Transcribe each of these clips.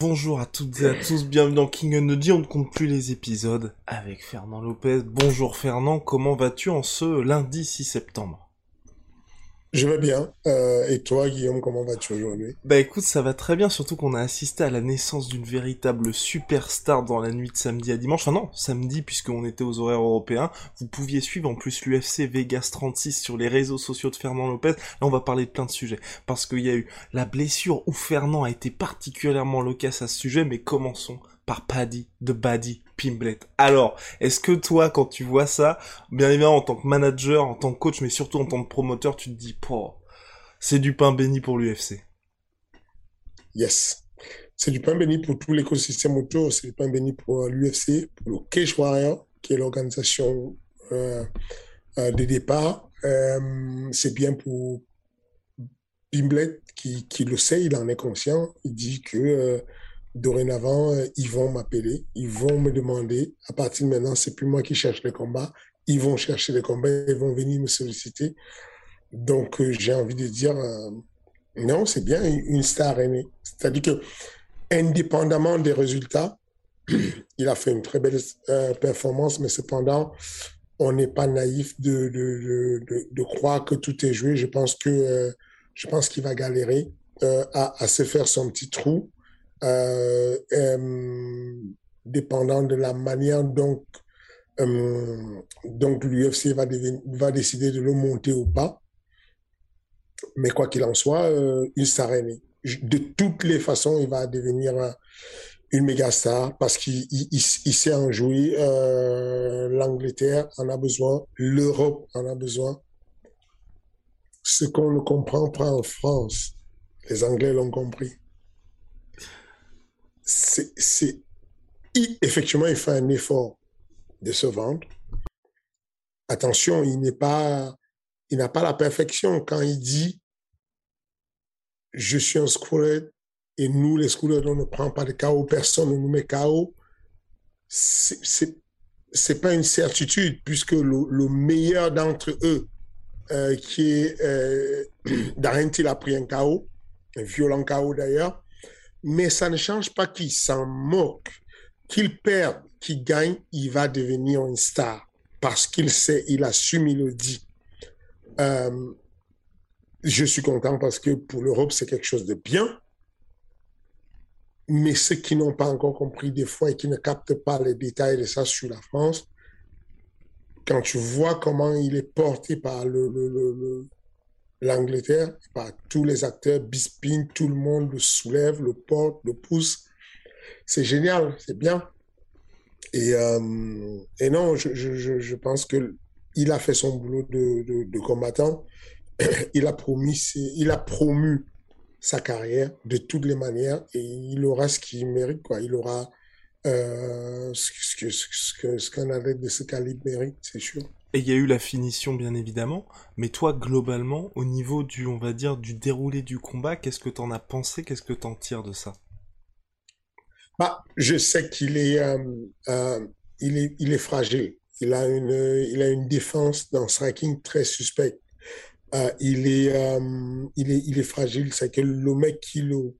Bonjour à toutes et à tous, bienvenue dans King and on ne compte plus les épisodes avec Fernand Lopez. Bonjour Fernand, comment vas-tu en ce lundi 6 septembre? Je vais bien. Euh, et toi, Guillaume, comment vas-tu aujourd'hui? Bah écoute, ça va très bien, surtout qu'on a assisté à la naissance d'une véritable superstar dans la nuit de samedi à dimanche. Enfin non, samedi, puisqu'on était aux horaires européens. Vous pouviez suivre en plus l'UFC Vegas 36 sur les réseaux sociaux de Fernand Lopez. Là, on va parler de plein de sujets. Parce qu'il y a eu la blessure où Fernand a été particulièrement loquace à ce sujet, mais commençons par Paddy de Baddy Pimblet. Alors, est-ce que toi, quand tu vois ça, bien évidemment en tant que manager, en tant que coach, mais surtout en tant que promoteur, tu te dis, c'est du pain béni pour l'UFC. Yes. C'est du pain béni pour tout l'écosystème autour, c'est du pain béni pour euh, l'UFC, pour le Cage Warrior, qui est l'organisation euh, euh, de départ. c'est bien pour Pimblet qui, qui, le sait, il en est conscient. Il dit que dorénavant, euh, ils vont m'appeler, ils vont me demander. À partir de maintenant, c'est plus moi qui cherche les combats. Ils vont chercher les combats, ils vont venir me solliciter. Donc, euh, j'ai envie de dire, euh, non, c'est bien une star aînée. C'est-à-dire que, indépendamment des résultats, il a fait une très belle performance, mais cependant, on n'est pas naïf de, de, de, de, croire que tout est joué. Je pense que je pense qu'il va galérer à, à se faire son petit trou euh, euh, dépendant de la manière dont euh, donc l'UFC va, décider de le monter ou pas. Mais quoi qu'il en soit, il s'arrête. De toutes les façons, il va devenir une méga star parce qu'il il, sait en jouer. L'Angleterre en a besoin, l'Europe en a besoin. Ce qu'on ne comprend pas en France, les Anglais l'ont compris effectivement, il fait un effort de se vendre. Attention, il n'est pas, il n'a pas la perfection quand il dit je suis un scouler et nous, les schoolers, on ne prend pas de chaos, personne ne nous met chaos. C'est pas une certitude puisque le, meilleur d'entre eux, euh, qui est euh, a pris un chaos, un violent chaos d'ailleurs, mais ça ne change pas qu'il s'en moque. Qu'il perde, qu'il gagne, il va devenir une star parce qu'il sait, il assume, il le dit. Euh, je suis content parce que pour l'Europe, c'est quelque chose de bien. Mais ceux qui n'ont pas encore compris des fois et qui ne captent pas les détails de ça sur la France, quand tu vois comment il est porté par le, le, l'Angleterre, par tous les acteurs, Bispin, tout le monde le soulève, le porte, le pousse. C'est génial, c'est bien. Et, euh, non, je, pense que il a fait son boulot de, combattant. Il a promis, il a promu sa carrière de toutes les manières et il aura ce qu'il mérite. Il aura euh, ce qu'un ce, ce, qu athlète de ce calibre mérite, c'est sûr. Et il y a eu la finition, bien évidemment. Mais toi, globalement, au niveau du, on va dire, du déroulé du combat, qu'est-ce que t'en as pensé? Qu'est-ce que t'en tires de ça? Bah, je sais qu'il est, euh, euh, il est, il est fragile. Il a une, il a une défense dans striking très suspecte. Euh, il est, il est, il est fragile. C'est que le mec qui le,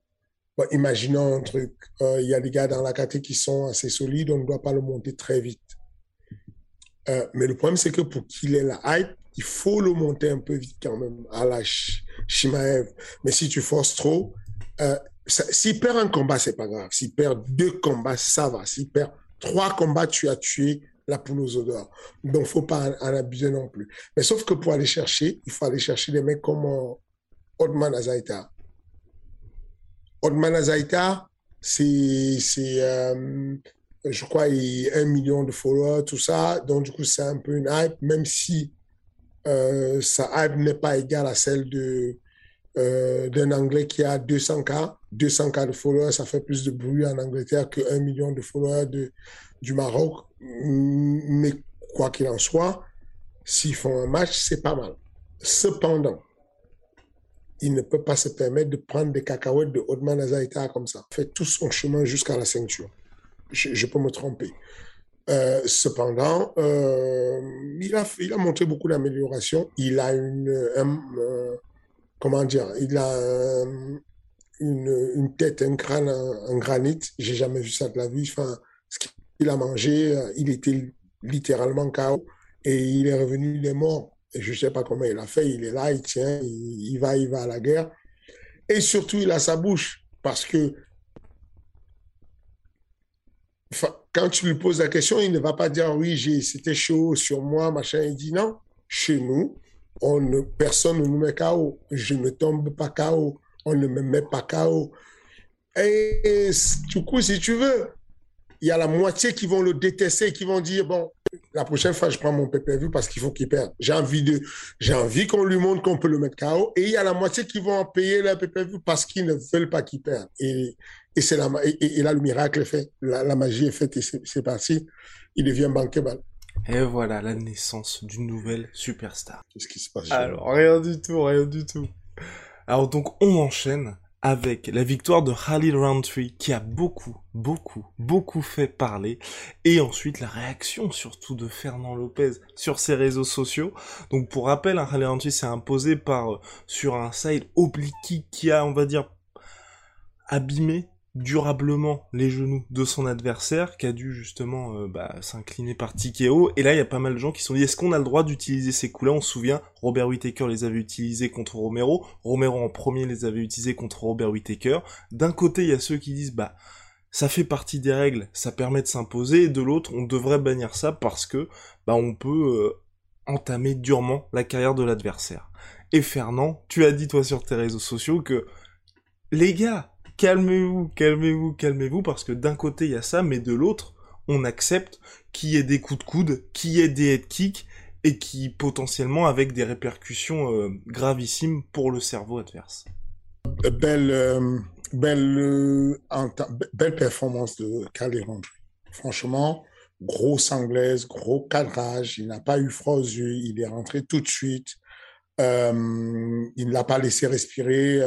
imaginons un truc. Il y a des gars dans la catégorie qui sont assez solides. On ne doit pas le monter très vite. Euh, mais le problème, c'est que pour qu'il ait la hype, il faut le monter un peu vite quand même à la Shimaev. Mais si tu forces trop, euh, s'il perd un combat, c'est pas grave. S'il perd deux combats, ça va. S'il perd trois combats, tu as tué la poule aux odeurs. Donc, faut pas en, abuser non plus. Mais sauf que pour aller chercher, il faut aller chercher des mecs comme euh, Odman Azaita. Odman Azaita, c'est, c'est euh, je crois, il a un million de followers, tout ça. Donc, du coup, c'est un peu une hype, même si euh, sa hype n'est pas égale à celle euh, d'un Anglais qui a 200K. 200K de followers, ça fait plus de bruit en Angleterre que 1 million de followers de, du Maroc. Mais quoi qu'il en soit, s'ils font un match, c'est pas mal. Cependant, il ne peut pas se permettre de prendre des cacahuètes de Otman Azaïta comme ça. Fait tout son chemin jusqu'à la ceinture. Je, peux me tromper. Euh, cependant, euh, il, a, il a montré beaucoup d'amélioration. Il a une, euh, comment dire, il a une, une, tête, un crâne en, granit. J'ai jamais vu ça de la vie. Enfin, ce qu'il a mangé, il était littéralement KO et il est revenu, il est mort. Et je ne sais pas comment il a fait. Il est là, il tient, il, va, il va à la guerre. Et surtout, il a sa bouche. Parce que quand tu lui poses la question, il ne va pas dire oui, c'était chaud sur moi, machin. Il dit non, chez nous, on ne, personne ne nous met KO. Je ne tombe pas KO. On ne me met pas KO. Et du coup, si tu veux, il y a la moitié qui vont le détester, qui vont dire bon, la prochaine fois, je prends mon PPV parce qu'il faut qu'il perde. J'ai envie j'ai envie qu'on lui montre qu'on peut le mettre KO. Et il y a la moitié qui vont payer le PPV parce qu'ils ne veulent pas qu'il perde. Et, et c'est la, et, là, le miracle est fait. La, magie est faite et c'est parti. Il devient bankable. Et voilà la naissance d'une nouvelle superstar. Qu'est-ce qui se passe? Alors, rien du tout, rien du tout. Alors donc, on enchaîne avec la victoire de Khalil Roundtree qui a beaucoup, beaucoup, beaucoup fait parler et ensuite la réaction surtout de Fernand Lopez sur ses réseaux sociaux. Donc pour rappel, un Khalil Roundtree s'est imposé par euh, sur un side oblique qui a, on va dire, abîmé durablement les genoux de son adversaire qui a dû justement euh, bah, s'incliner par Tikeo et là il y a pas mal de gens qui sont dit est-ce qu'on a le droit d'utiliser ces coups là on se souvient Robert Whittaker les avait utilisés contre Romero. Romero en premier les avait utilisés contre Robert Whittaker. D'un côté il y a ceux qui disent bah ça fait partie des règles ça permet de s'imposer. Et de l'autre on devrait bannir ça parce que bah on peut euh, entamer durement la carrière de l'adversaire. Et Fernand tu as dit toi sur tes réseaux sociaux que les gars calmez-vous, calmez-vous, calmez-vous, parce que d'un côté il y a ça, mais de l'autre, on accepte qu'il y ait des coups de coude, qu'il y ait des head kicks, et qui potentiellement avec des répercussions euh, gravissimes pour le cerveau adverse. Belle, euh, belle, euh, belle performance de Kali Franchement, grosse anglaise, gros cadrage, il n'a pas eu froid aux yeux, il est rentré tout de suite. il ne l'a pas laissé respirer,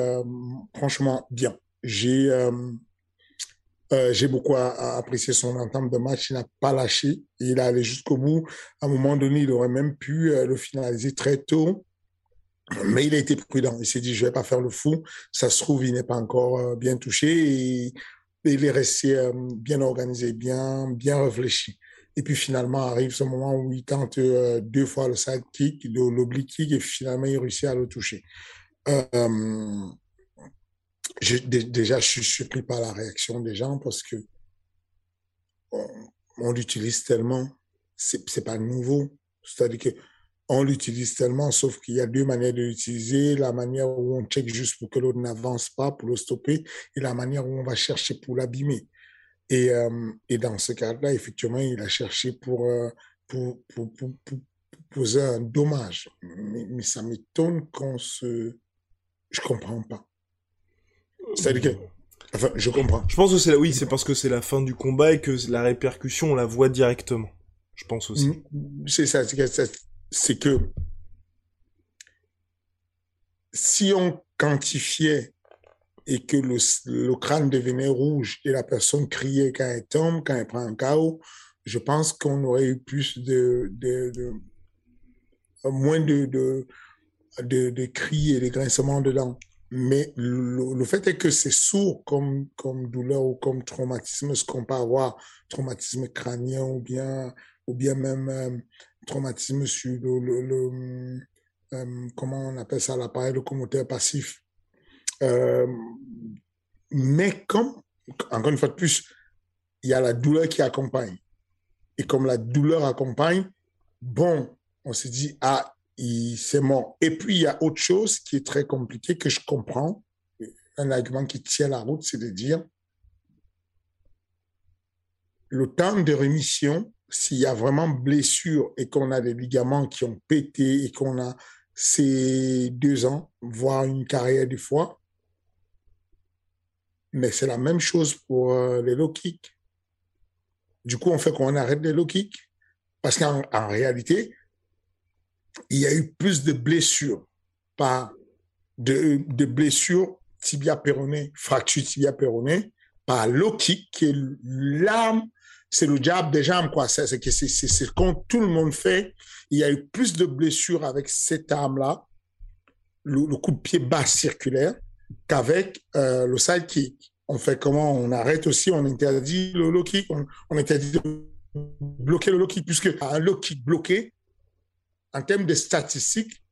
franchement bien j'ai euh, euh, j'ai beaucoup apprécié son entame de match. Il n'a pas lâché. Il est allé jusqu'au bout. À un moment donné, il aurait même pu euh, le finaliser très tôt. Mais il a été prudent. Il s'est dit, je vais pas faire le fou. Ça se trouve, il n'est pas encore bien touché. Et, il est resté bien organisé, bien, bien réfléchi. Et puis finalement arrive ce moment où il tente deux fois le side kick, l'oblique kick, et finalement il réussit à le toucher. Déjà, je suis surpris par la réaction des gens parce que on, l'utilise tellement, c'est pas nouveau. C'est-à-dire que on l'utilise tellement, sauf qu'il y a deux manières de l'utiliser. La manière où on check juste pour que l'autre n'avance pas, pour le stopper, et la manière où on va chercher pour l'abîmer. Et, euh, dans ce cas-là, effectivement, il a cherché pour, euh, poser un dommage. Mais, mais ça m'étonne qu'on se... Je comprends pas. C'est-à-dire que, enfin, je comprends. Je pense que c'est oui, c'est parce que c'est la fin du combat et que la répercussion, on la voit directement. Je pense aussi. Mm, c'est ça, c'est que si on quantifiait et que le, le, crâne devenait rouge et la personne criait quand elle tombe, quand elle prend un chaos, je pense qu'on aurait eu plus de, de, de moins de, de, de, de cris et de grincements dedans. Mais le, fait est que c'est sourd comme, comme douleur ou comme traumatisme, ce qu'on peut avoir, traumatisme crânien ou bien, ou bien même euh, traumatisme sur le, euh, comment on appelle ça, l'appareil locomoteur passif. Euh, mais comme, encore une fois de plus, il y a la douleur qui accompagne. Et comme la douleur accompagne, bon, on se dit, ah, c'est mort. Et puis, il y a autre chose qui est très compliqué que je comprends. Un argument qui tient la route, c'est de dire, le temps de rémission, s'il y a vraiment blessure et qu'on a des ligaments qui ont pété et qu'on a ces deux ans, voire une carrière de fois, mais c'est la même chose pour euh, les low kicks. Du coup, on fait qu'on arrête les low kicks. Parce qu'en réalité, il y a eu plus de blessures, par de, blessures tibia péroné, fracture tibia péroné, par low kick, qui est l'arme, c'est le jab des jambes, quoi. C'est ce que tout le monde fait. Il y a eu plus de blessures avec cette arme-là, le, coup de pied bas circulaire, qu'avec euh, le side kick. On fait comment? On arrête aussi, on interdit le low kick, on, on interdit de bloquer le low kick, puisque un low kick bloqué, en termes de statistiques,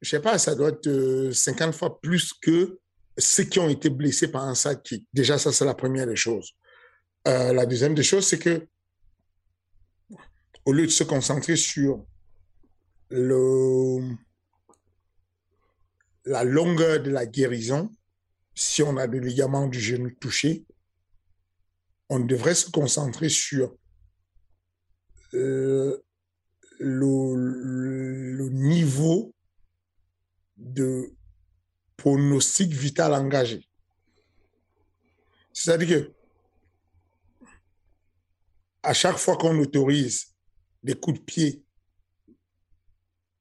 je sais pas, ça doit être 50 euh, fois plus que ceux qui ont été blessés par un kick. Déjà, ça, c'est la première des choses. Euh, la deuxième des choses, c'est que au lieu de se concentrer sur la longueur de la guérison, si on a des ligaments du genou touchés, on devrait se concentrer sur euh, le, niveau de pronostic vital engagé. C'est-à-dire que à chaque fois qu'on autorise des coups de pied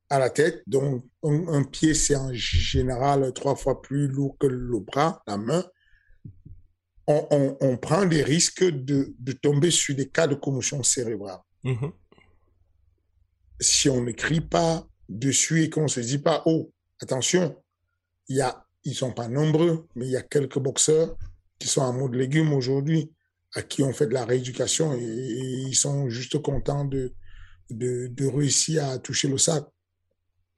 à la tête, donc un, pied c'est en général trois fois plus lourd que le bras, la main, on, prend des risques de, tomber sur des cas de commotion cérébrale. Mm-hmm si on n'écrit pas dessus et qu'on se dit pas, oh, attention, il y a, ils sont pas nombreux, mais il y a quelques boxeurs qui sont en mode légumes aujourd'hui, à qui on fait de la rééducation et, ils sont juste contents de, de, réussir à toucher le sac.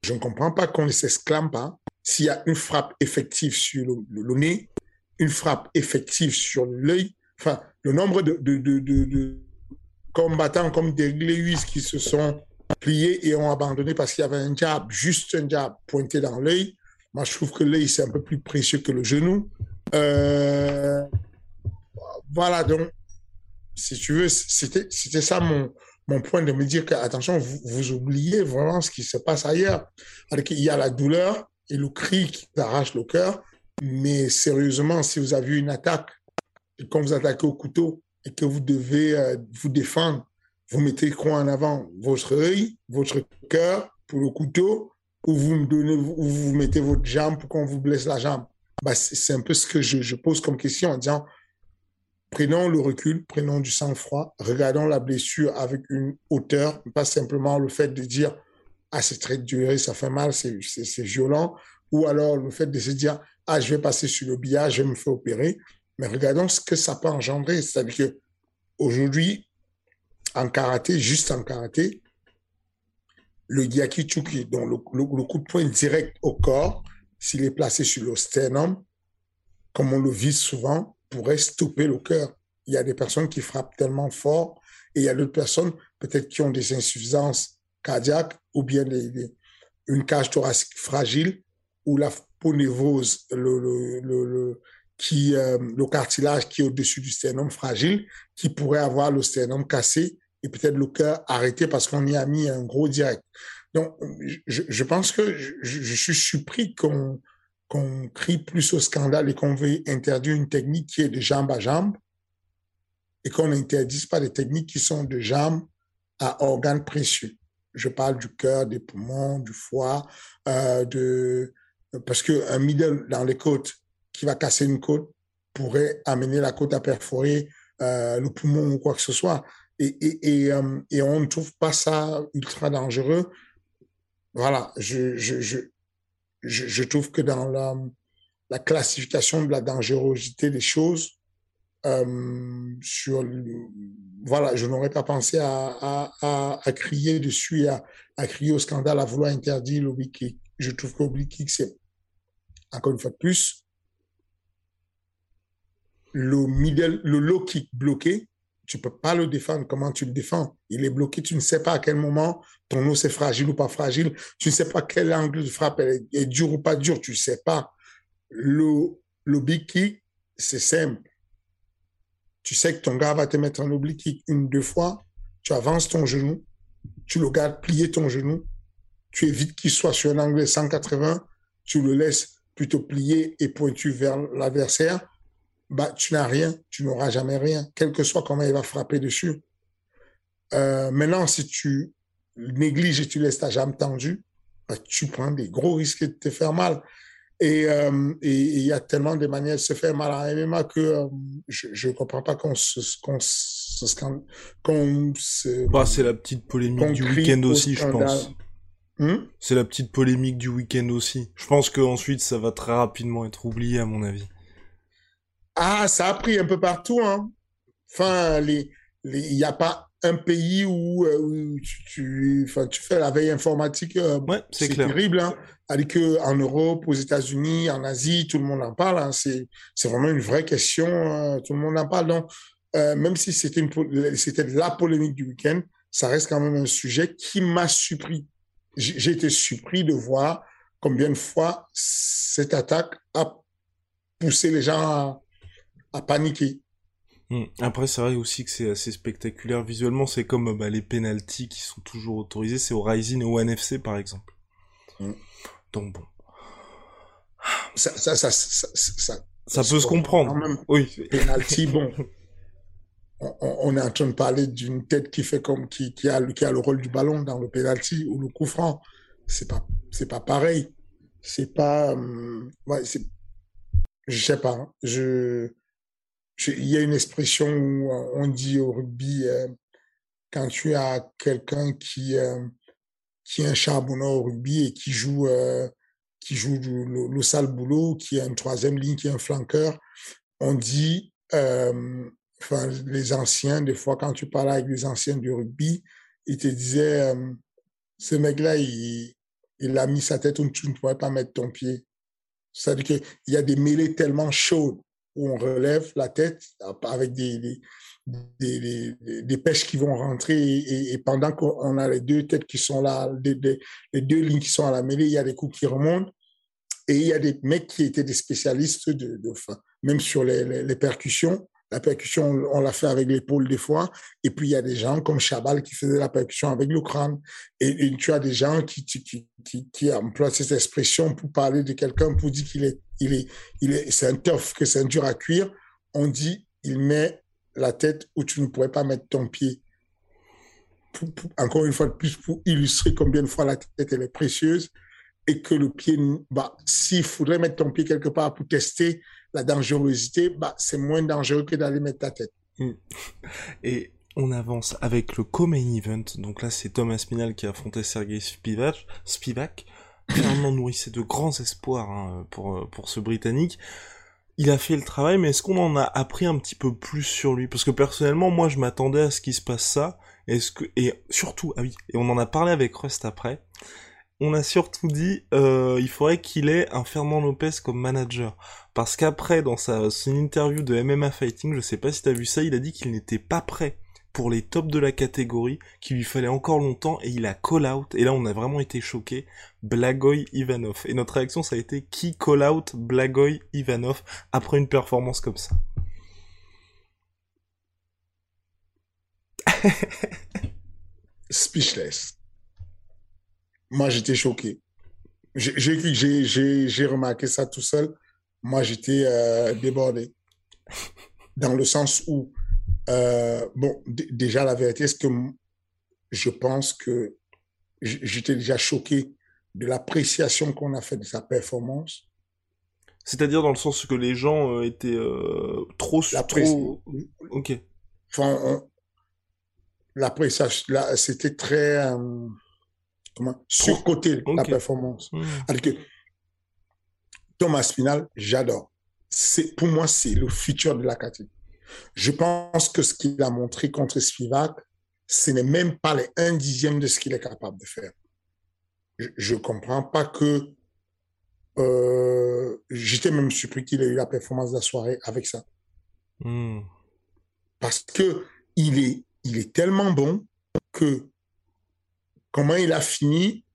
Je ne comprends pas qu'on ne s'exclame pas s'il y a une frappe effective sur le, nez, une frappe effective sur l'œil, enfin, le nombre de, de, de combattants comme des qui se sont plié et ont abandonné parce qu'il y avait un jab, juste un jab pointé dans l'œil. Moi, je trouve que l'œil, c'est un peu plus précieux que le genou. Euh, voilà, donc, si tu veux, c'était ça mon, mon point de me dire que, attention, vous, vous oubliez vraiment ce qui se passe ailleurs. Il y a la douleur et le cri qui arrache le cœur, mais sérieusement, si vous avez une attaque, et quand vous attaquez au couteau et que vous devez euh, vous défendre, vous mettez quoi en avant? Votre œil, votre cœur pour le couteau, ou vous me donnez, ou vous mettez votre jambe pour qu'on vous blesse la jambe? Bah, c'est un peu ce que je, pose comme question en disant, prenons le recul, prenons du sang-froid, regardons la blessure avec une hauteur, pas simplement le fait de dire, ah, c'est très dur, ça fait mal, c'est violent, ou alors le fait de se dire, ah, je vais passer sur le billard, je vais me faire opérer, mais regardons ce que ça peut engendrer. C'est-à-dire que aujourd'hui, en karaté, juste en karaté, le yakichuki, donc le, coup de poing direct au corps, s'il est placé sur le sternum, comme on le vise souvent, pourrait stopper le cœur. Il y a des personnes qui frappent tellement fort et il y a d'autres personnes peut-être qui ont des insuffisances cardiaques ou bien une cage thoracique fragile ou la peau névrose, le, le, euh, le cartilage qui est au-dessus du sternum fragile, qui pourrait avoir le sternum cassé et peut-être le cœur arrêté parce qu'on y a mis un gros direct. Donc, je, pense que je, suis surpris qu'on qu'on crie plus au scandale et qu'on veut interdire une technique qui est de jambe à jambe et qu'on n'interdise pas des techniques qui sont de jambe à organes précieux. Je parle du cœur, des poumons, du foie, euh, de parce que un middle dans les côtes qui va casser une côte pourrait amener la côte à perforer euh, le poumon ou quoi que ce soit euh, et, on ne trouve pas ça ultra dangereux. Voilà, je, trouve que dans la, la classification de la dangerosité des choses, euh, voilà, je n'aurais pas pensé à, crier dessus, à, à crier au scandale, à vouloir interdire kick. Je trouve que c'est, encore une fois plus, le middle, le low kick bloqué, tu peux pas le défendre. Comment tu le défends? Il est bloqué. Tu ne sais pas à quel moment ton os est fragile ou pas fragile. Tu ne sais pas quel angle de frappe est, est, dur ou pas dur. Tu ne sais pas. Le, le big kick, c'est simple. Tu sais que ton gars va te mettre un oblique kick une, deux fois. Tu avances ton genou. Tu le gardes plier ton genou. Tu évites qu'il soit sur un angle 180. Tu le laisses plutôt plié et pointu vers l'adversaire. Bah, tu n'as rien. Tu n'auras jamais rien. Quel que soit comment il va frapper dessus. Euh, maintenant, si tu négliges et tu laisses ta jambe tendue, bah, tu prends des gros risques de te faire mal. Et euh, il y a tellement de manières de se faire mal à MMA que euh, je ne comprends pas qu'on se, qu'on se, qu'on se bah, c'est la petite polémique du week-end aussi, je pense. Hmm? C'est la petite polémique du week-end aussi. Je pense qu'ensuite, ça va très rapidement être oublié, à mon avis. Ah, ça a pris un peu partout. Hein. Enfin, il les, n'y a pas un pays où, euh, tu, tu, tu, fais la veille informatique. ouais, c'est terrible. Hein. que en Europe, aux États-Unis, en Asie, tout le monde en parle. Hein. C'est vraiment une vraie question. Hein. Tout le monde en parle. Donc, euh, même si c'était la polémique du week-end, ça reste quand même un sujet qui m'a surpris j'ai été surpris de voir combien de fois cette attaque a poussé les gens à, paniquer. Hmm. Après, c'est vrai aussi que c'est assez spectaculaire visuellement. C'est comme bah, les penalties qui sont toujours autorisés. C'est au Rising et au NFC, par exemple. Hmm. Donc bon. Ça, ça, ça, ça, ça peut se comprendre. oui. Penalty, bon. on, est en train de parler d'une tête qui fait comme qui, qui, a, qui a le rôle du ballon dans le penalty ou le coup franc. C'est pas c'est pas pareil. C'est pas euh, ouais, c'est je sais pas. Hein. Je il y a une expression où on dit au rugby euh, quand tu as quelqu'un qui euh, qui est un charbonneur au rugby et qui joue qui joue le, le, sale boulot, qui a une troisième ligne, qui est un flanqueur, on dit enfin, les anciens, des fois, quand tu parlais avec les anciens du rugby, ils te disaient, euh, ce mec-là, il, il a mis sa tête où tu ne pourrais pas mettre ton pied. C'est-à-dire qu'il y a des mêlées tellement chaudes où on relève la tête avec des, des, pêches qui vont rentrer et, pendant qu'on a les deux têtes qui sont là, les deux lignes qui sont à la mêlée, il y a des coups qui remontent et il y a des mecs qui étaient des spécialistes de, de même sur les, les percussions, la percussion, on l'a fait avec l'épaule des fois. Et puis, il y a des gens comme Chabal qui faisaient la percussion avec le crâne. Et, tu as des gens qui, qui, qui, qui, emploient cette expression pour parler de quelqu'un, pour dire qu'il est, il est, c'est un tough, que c'est un dur à cuire. On dit, il met la tête où tu ne pourrais pas mettre ton pied. encore une fois de plus, pour illustrer combien de fois la tête, elle est précieuse et que le pied, bah, s'il faudrait mettre ton pied quelque part pour tester, la dangerosité, bah, c'est moins dangereux que d'aller mettre ta tête. Hmm. Et on avance avec le co-main event. Donc là, c'est Thomas Minal qui a affronté Sergei. Spivak. Clairement nourrissait de grands espoirs hein, pour, pour ce Britannique. Il a fait le travail, mais est-ce qu'on en a appris un petit peu plus sur lui? Parce que personnellement, moi, je m'attendais à ce qu'il se passe ça. Est-ce que et surtout, ah oui, et on en a parlé avec Rust après on a surtout dit euh, il faudrait qu'il ait un Fernand Lopez comme manager. Parce qu'après, dans sa, son interview de MMA Fighting, je sais pas si t'as vu ça, il a dit qu'il n'était pas prêt pour les tops de la catégorie, qu'il lui fallait encore longtemps, et il a call out, et là on a vraiment été choqués, Blagoy Ivanov. Et notre réaction ça a été qui call out Blagoy Ivanov après une performance comme ça? Speechless moi, j'étais choqué. J'ai remarqué ça tout seul. Moi, j'étais euh, débordé. Dans le sens où, euh, bon, déjà, la vérité, c'est que je pense que j'étais déjà choqué de l'appréciation qu'on a fait de sa performance? C'est-à-dire dans le sens que les gens euh, étaient trop... trop... Ok. Enfin, l'appréciation, c'était très comment, surcoter la performance. Hmm. Alors que Thomas Spinal, j'adore. Pour moi, c'est le futur de la catégorie. Je pense que ce qu'il a montré contre Spivak, ce n'est même pas les un dixième de ce qu'il est capable de faire. Je ne comprends pas que euh, j'étais même surpris qu'il ait eu la performance de la soirée avec ça. Hmm. Parce que il est, il est tellement bon que comment il a fini,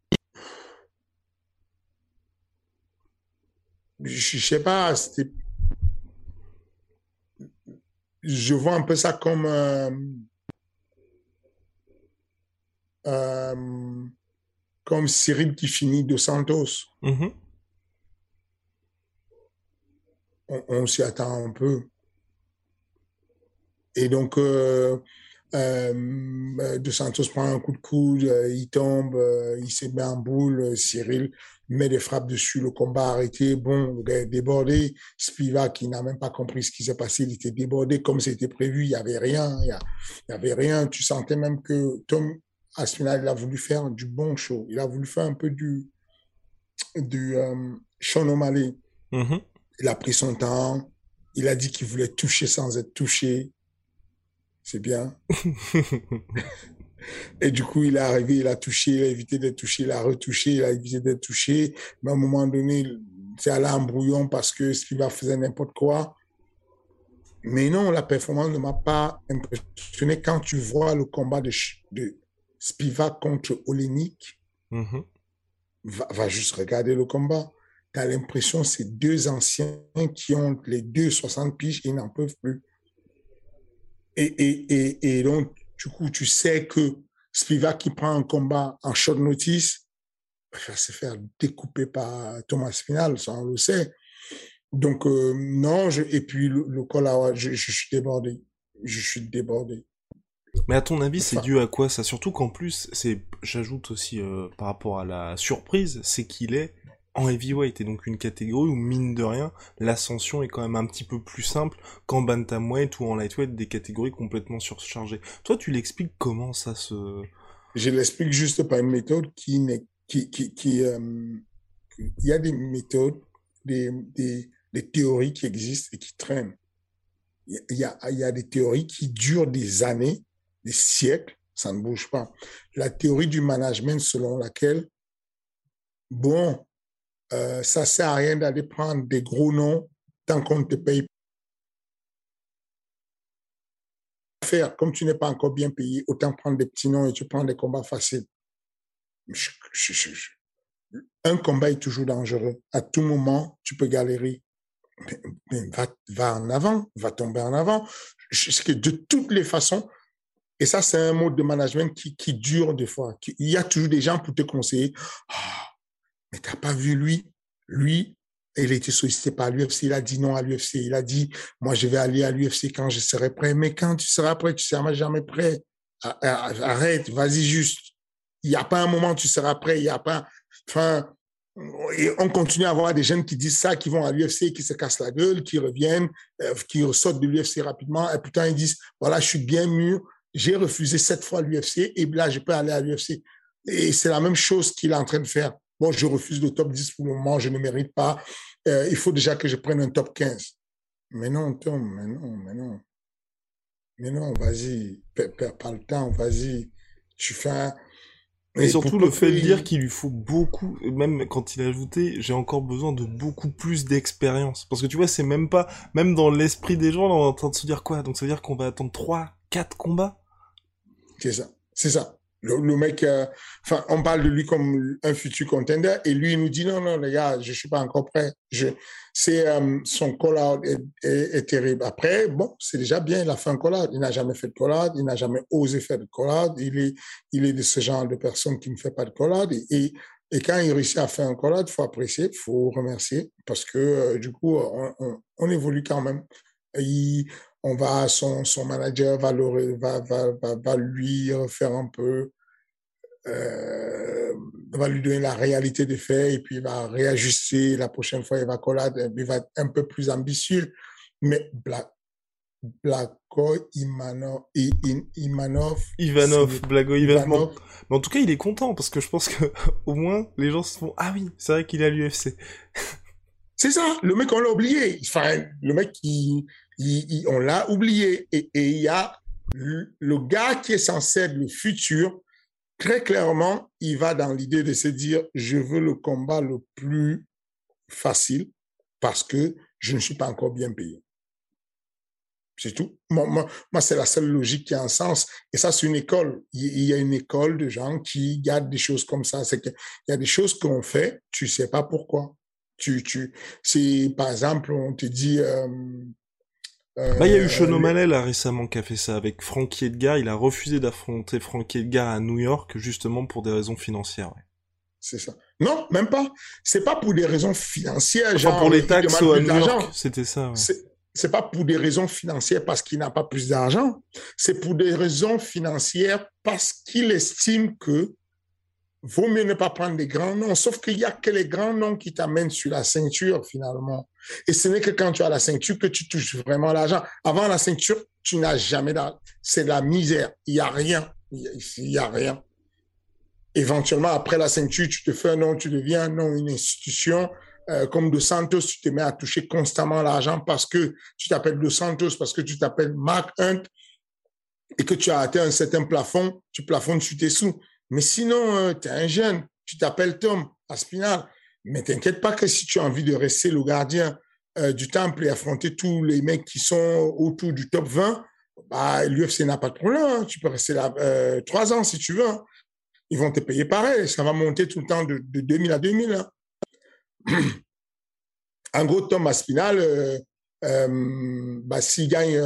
je, sais pas, je vois un peu ça comme euh, euh, comme Cyril qui finit de Santos. Mm-hmm. On, s'y attend un peu. Et donc, euh, De Santos prend un coup de coude, il tombe, il se met en boule. Cyril met des frappes dessus, le combat arrêté. Bon, le gars est débordé. Spiva, qui n'a même pas compris ce qui s'est passé, il était débordé comme c'était prévu. Il n'y avait rien. Il n'y avait rien. Tu sentais même que Tom Aspinall, il a voulu faire du bon show. Il a voulu faire un peu du, du euh, Sean O'Malley. Mm-hmm. Il a pris son temps. Il a dit qu'il voulait toucher sans être touché. C'est bien. Et du coup, il est arrivé, il a touché, il a évité d'être touché, il a retouché, il a évité d'être touché. Mais à un moment donné, c'est allé en brouillon parce que Spiva faisait n'importe quoi. Mais non, la performance ne m'a pas impressionné. Quand tu vois le combat de, de Spiva contre Olenik, mm-hmm. va, juste regarder le combat. Tu as l'impression que c'est deux anciens qui ont les deux 60 piges et n'en peuvent plus. Et, et, et, et donc, du coup, tu sais que Spivak qui prend un combat en short notice va se faire découper par Thomas Spinal, ça on le sait. Donc, euh, non, et puis le, le col je, suis débordé. Je suis débordé. Mais à ton avis, c'est dû à quoi ça? Surtout qu'en plus, c'est, j'ajoute aussi euh, par rapport à la surprise, c'est qu'il est en heavyweight et donc une catégorie où mine de rien l'ascension est quand même un petit peu plus simple qu'en bantamweight ou en lightweight des catégories complètement surchargées. Toi tu l'expliques comment ça se Je l'explique juste par une méthode qui n'est qui qui, qui euh, il y a des méthodes des, des, des théories qui existent et qui traînent. Il y a il y a des théories qui durent des années, des siècles, ça ne bouge pas. La théorie du management selon laquelle bon, euh, ça sert à rien d'aller prendre des gros noms tant qu'on ne te paye faire. Comme tu n'es pas encore bien payé, autant prendre des petits noms et tu prends des combats faciles. un combat est toujours dangereux. À tout moment, tu peux galérer. Mais, va, en avant, va tomber en avant. De toutes les façons, et ça, c'est un mode de management qui, qui dure des fois. Il y a toujours des gens pour te conseiller. Ah, mais t'as pas vu lui? Lui, il a été sollicité par l'UFC, il a dit non à l'UFC. Il a dit, moi, je vais aller à l'UFC quand je serai prêt. Mais quand tu seras prêt, tu seras jamais prêt. Arrête, vas-y juste. Il n'y a pas un moment où tu seras prêt. Il a pas, enfin, on continue à avoir des jeunes qui disent ça, qui vont à l'UFC, qui se cassent la gueule, qui reviennent, euh, qui ressortent de l'UFC rapidement, et putain, ils disent, voilà, je suis bien mûr, j'ai refusé sept fois l'UFC, et là, je peux aller à l'UFC. Et c'est la même chose qu'il est en train de faire. Bon, je refuse le top 10 pour le moment, je ne mérite pas. Euh, il faut déjà que je prenne un top 15. Mais non, Tom, mais non, mais non. Mais non, vas-y, perds pas le temps, vas-y. Tu fais un... Et, surtout le fait de dire qu'il lui faut beaucoup, même quand il a ajouté, j'ai encore besoin de beaucoup plus d'expérience. Parce que tu vois, c'est même pas, même dans l'esprit des gens, on est en train de se dire quoi? Donc ça veut dire qu'on va attendre 3, 4 combats? C'est ça, c'est ça. Le, mec, euh, enfin, on parle de lui comme un futur contender et lui, il nous dit non, non, les gars, je suis pas encore prêt. C'est, euh, son call-out est, terrible. Après, bon, c'est déjà bien, il a fait un call-out. Il n'a jamais fait de call-out, il n'a jamais osé faire de call-out. Il est, de ce genre de personne qui ne fait pas de call-out. Et, quand il réussit à faire un call-out, il faut apprécier, il faut remercier parce que euh, du coup, on, évolue quand même. On va, son, son manager va, le, va, va, va, lui faire un peu euh, va lui donner la réalité des faits et puis il va réajuster. La prochaine fois, il va coller, il va être un peu plus ambitieux. Mais Black, Blako Imanov, Imanov, Ivanov, Blago Ivanov. Mais en tout cas, il est content parce que je pense que au moins les gens se font ah oui, c'est vrai qu'il est à l'UFC. c'est ça, le mec on l'a oublié. Enfin, le mec on l'a oublié et il y a le gars qui est censé être le futur très clairement, il va dans l'idée de se dire, je veux le combat le plus facile parce que je ne suis pas encore bien payé. C'est tout. Moi c'est la seule logique qui a un sens. Et ça, c'est une école. Il y a une école de gens qui gardent des choses comme ça. C'est qu'il y a des choses qu'on fait, tu sais pas pourquoi. Tu, tu, c'est, par exemple, on te dit, euh, bah, il y a eu Sean euh, O'Malley là récemment qui a fait ça avec Frankie Edgar. Il a refusé d'affronter Frankie Edgar à New York justement pour des raisons financières. C'est ça. Non, même pas. C'est pas pour des raisons financières. Enfin, genre pour les taxes à New York, c'était ça. Ouais. C'est pas pour des raisons financières parce qu'il n'a pas plus d'argent. C'est pour des raisons financières parce qu'il estime que vaut mieux ne pas prendre des grands noms. Sauf qu'il y a que les grands noms qui t'amènent sur la ceinture finalement. Et ce n'est que quand tu as la ceinture que tu touches vraiment l'argent. Avant la ceinture, tu n'as jamais d'argent. C'est la misère. Il n'y a rien. Il n'y a, rien. Éventuellement, après la ceinture, tu te fais un nom, tu deviens un nom, une institution. Euh, comme De Santos, tu te mets à toucher constamment l'argent parce que tu t'appelles De Santos, parce que tu t'appelles Mark Hunt et que tu as atteint un certain plafond, tu plafonnes sur tes sous. Mais sinon, euh, tu es un jeune, tu t'appelles Tom Aspinal. Mais t'inquiète pas que si tu as envie de rester le gardien euh, du temple et affronter tous les mecs qui sont autour du top 20, bah, l'UFC n'a pas de problème. Hein. Tu peux rester là euh, trois ans si tu veux. Hein. Ils vont te payer pareil. Ça va monter tout le temps de, de 2000 à 2000. Hein. en gros, Tom Aspinal, euh, bah, s'il gagne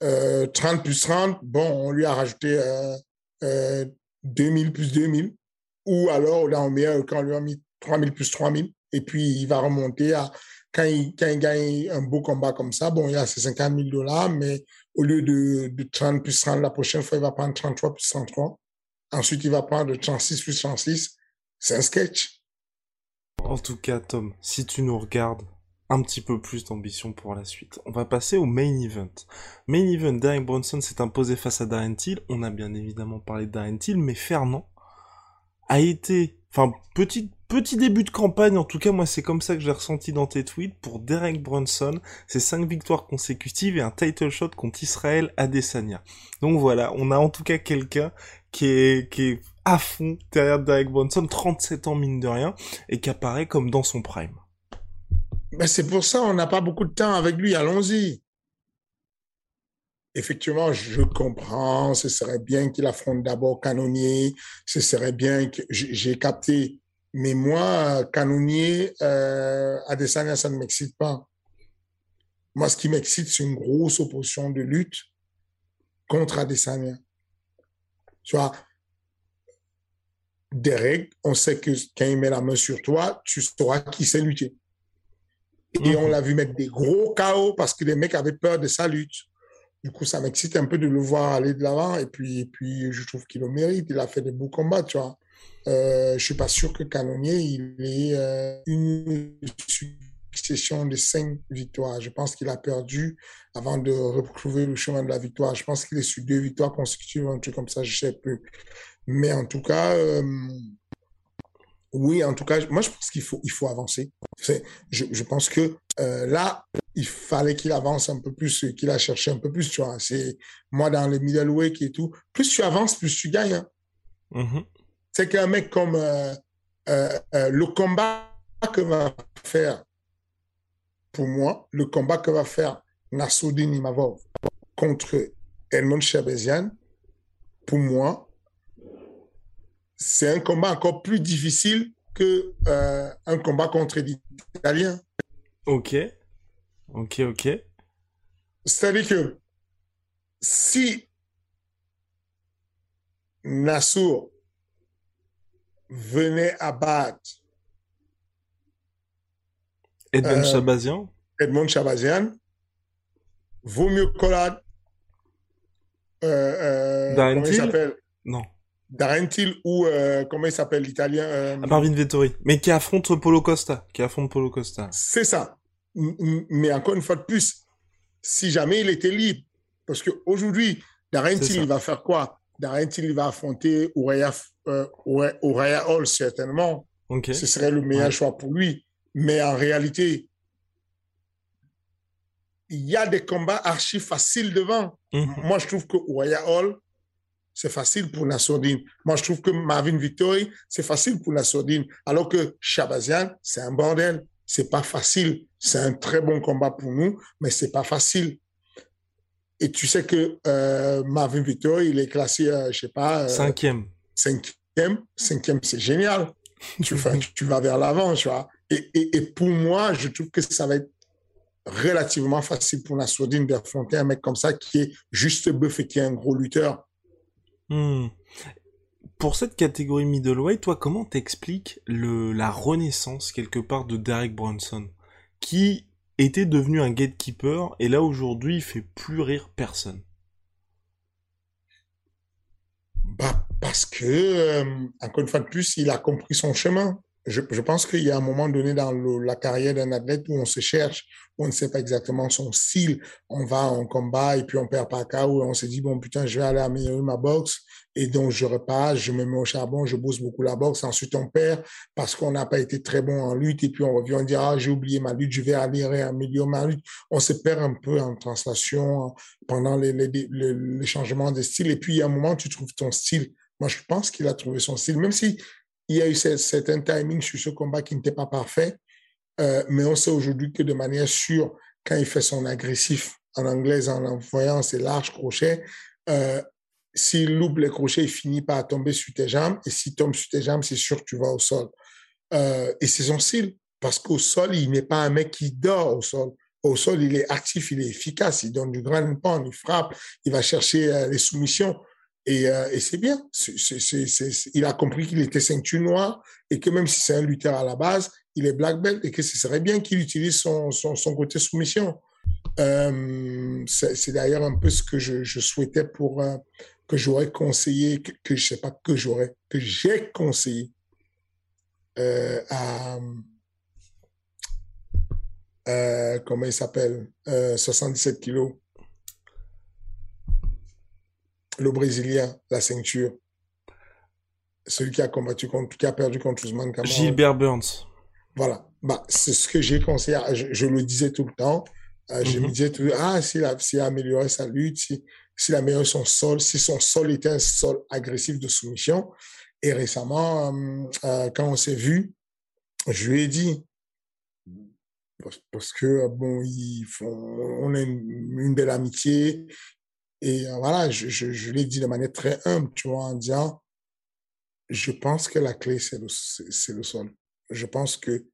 30 plus 30, bon, on lui a rajouté 2000 plus 2000. Ou alors, là, on met, quand on lui a mis 3000 plus 3000. Et puis, il va remonter à, quand il, quand gagne un beau combat comme ça, bon, il a ses 50 000 dollars, mais au lieu de, de 30 plus 30, la prochaine fois, il va prendre 33 plus 33. Ensuite, il va prendre 36 plus 36. C'est un sketch. En tout cas, Tom, si tu nous regardes, un petit peu plus d'ambition pour la suite. On va passer au main event. Main event, Derek Bronson s'est imposé face à Darren Till. On a bien évidemment parlé de Darren mais Fernand a été, enfin, petit, petit début de campagne, en tout cas, moi, c'est comme ça que j'ai ressenti dans tes tweets pour Derek Brunson. C'est cinq victoires consécutives et un title shot contre Israël Adesanya. Donc voilà, on a en tout cas quelqu'un qui est, qui est à fond derrière Derek Brunson, 37 ans mine de rien, et qui apparaît comme dans son prime. Ben c'est pour ça, on n'a pas beaucoup de temps avec lui, allons-y effectivement, je comprends, ce serait bien qu'il affronte d'abord Canonnier, ce serait bien que j'ai capté. Mais moi, Canonnier, euh, Adesanya, ça ne m'excite pas. Moi, ce qui m'excite, c'est une grosse opposition de lutte contre Adesanya. Tu vois, Derek, on sait que quand il met la main sur toi, tu sauras qui sait lutter. Et on mhm. l'a vu mettre des gros chaos parce que les mecs avaient peur de sa lutte. Du coup, ça m'excite un peu de le voir aller de l'avant. Et puis, et puis, je trouve qu'il le mérite. Il a fait des beaux combats, tu vois. Euh, je suis pas sûr que Canonier, il ait euh, une succession de cinq victoires. Je pense qu'il a perdu avant de retrouver le chemin de la victoire. Je pense qu'il est sur deux victoires consécutives, un truc comme ça, je sais plus. Mais en tout cas, euh, oui, en tout cas, moi, je pense qu'il faut, il faut avancer. Je, je pense que euh, là, il fallait qu'il avance un peu plus, qu'il a cherché un peu plus, tu vois. C'est moi dans le middleweight et tout. Plus tu avances, plus tu gagnes. Hein. Mm-hmm. C'est qu'un mec comme euh, euh, euh, le combat que va faire, pour moi, le combat que va faire Nassoudine Imavov contre Edmond Chabezian, pour moi, c'est un combat encore plus difficile que un combat contre l'Italien. Ok. Ok, ok. C'est-à-dire que si Nassour venait à battre Edmond euh, Chabazian? Edmond Chabazian, vaut mieux Collade. Euh, euh, comment il s'appelle? Non. Darentil ou euh, comment il s'appelle l'italien euh... Marvin Vettori, mais qui affronte Polo Costa, qui affronte Polo Costa. C'est ça. Mais encore une fois de plus, si jamais il était libre, parce qu'aujourd'hui, Darrentil, il va faire quoi? Darrentil, il va affronter Uraya, euh, Hall, certainement. Ce serait le meilleur choix pour lui. Mais en réalité, il y a des combats archi faciles devant. Mhm. Moi, je trouve que Uraya Hall, c'est facile pour Nassourdine. Moi, je trouve que Marvin Victory, c'est facile pour Nassourdine. Alors que Shabazian, c'est un bordel c'est pas facile. C'est un très bon combat pour nous, mais c'est pas facile. Et tu sais que euh, Marvin Victor, il est classé, je je sais pas. cinquième. Cinquième. Cinquième, c'est génial. tu, tu, vas vers l'avant, tu vois. Et, et, et, pour moi, je trouve que ça va être relativement facile pour Nassoudine d'affronter un mec comme ça qui est juste bœuf et qui est un gros lutteur. Hmm. Pour cette catégorie middleweight, toi, comment t'expliques le, la renaissance quelque part de Derek Bronson, qui était devenu un gatekeeper et là aujourd'hui il fait plus rire personne Bah parce que euh, encore une fois de plus, il a compris son chemin je, je, pense qu'il y a un moment donné dans la carrière d'un athlète où on se cherche, où on ne sait pas exactement son style. On va en combat et puis on perd par cas où on se dit, bon, putain, je vais aller améliorer ma boxe. Et donc, je repasse, je me mets au charbon, je bosse beaucoup la boxe. Ensuite, on perd parce qu'on n'a pas été très bon en lutte. Et puis, on revient, on dit, ah, j'ai oublié ma lutte, je vais aller réaméliorer ma lutte. On se perd un peu en translation pendant les, changements de style. Et puis, il y a un moment, tu trouves ton style. Moi, je pense qu'il a trouvé son style, même si y a eu certains timings sur ce combat qui n'était pas parfait, euh, mais on sait aujourd'hui que de manière sûre, quand il fait son agressif en anglais en envoyant ses larges crochets, euh, s'il loupe les crochets, il finit par tomber sur tes jambes, et s'il tombe sur tes jambes, c'est sûr que tu vas au sol. Euh, et c'est son style, parce qu'au sol, il n'est pas un mec qui dort au sol. Au sol, il est actif, il est efficace, il donne du grand pan, il frappe, il va chercher euh, les soumissions. Et, euh, c'est bien. Il a compris qu'il était ceinture noire et que même si c'est un lutteur à la base, il est black belt et que ce serait bien qu'il utilise son, côté soumission. C'est d'ailleurs un peu ce que je, souhaitais pour que j'aurais conseillé, que, que, je sais pas que j'aurais, que j'ai conseillé euh, à euh, comment il s'appelle 77 kilos le Brésilien, la ceinture. Celui qui a combattu contre, qui a perdu contre Usman Kamara. Gilbert Burns. Voilà. Bah, c'est ce que j'ai conseillé. Je, je, le disais tout le temps. Euh, je mm -hmm. me disais tout, ah, s'il a, a amélioré sa lutte, si, s'il a amélioré son sol, si son sol était un sol agressif de soumission. Et récemment, euh, euh, quand on s'est vu, je lui ai dit, parce que, bon, ils font, on a une, belle amitié, et euh, voilà, je, je, je l'ai dit de manière très humble, tu vois, en disant, je pense que la clé, c'est le, c'est le sol. Je pense que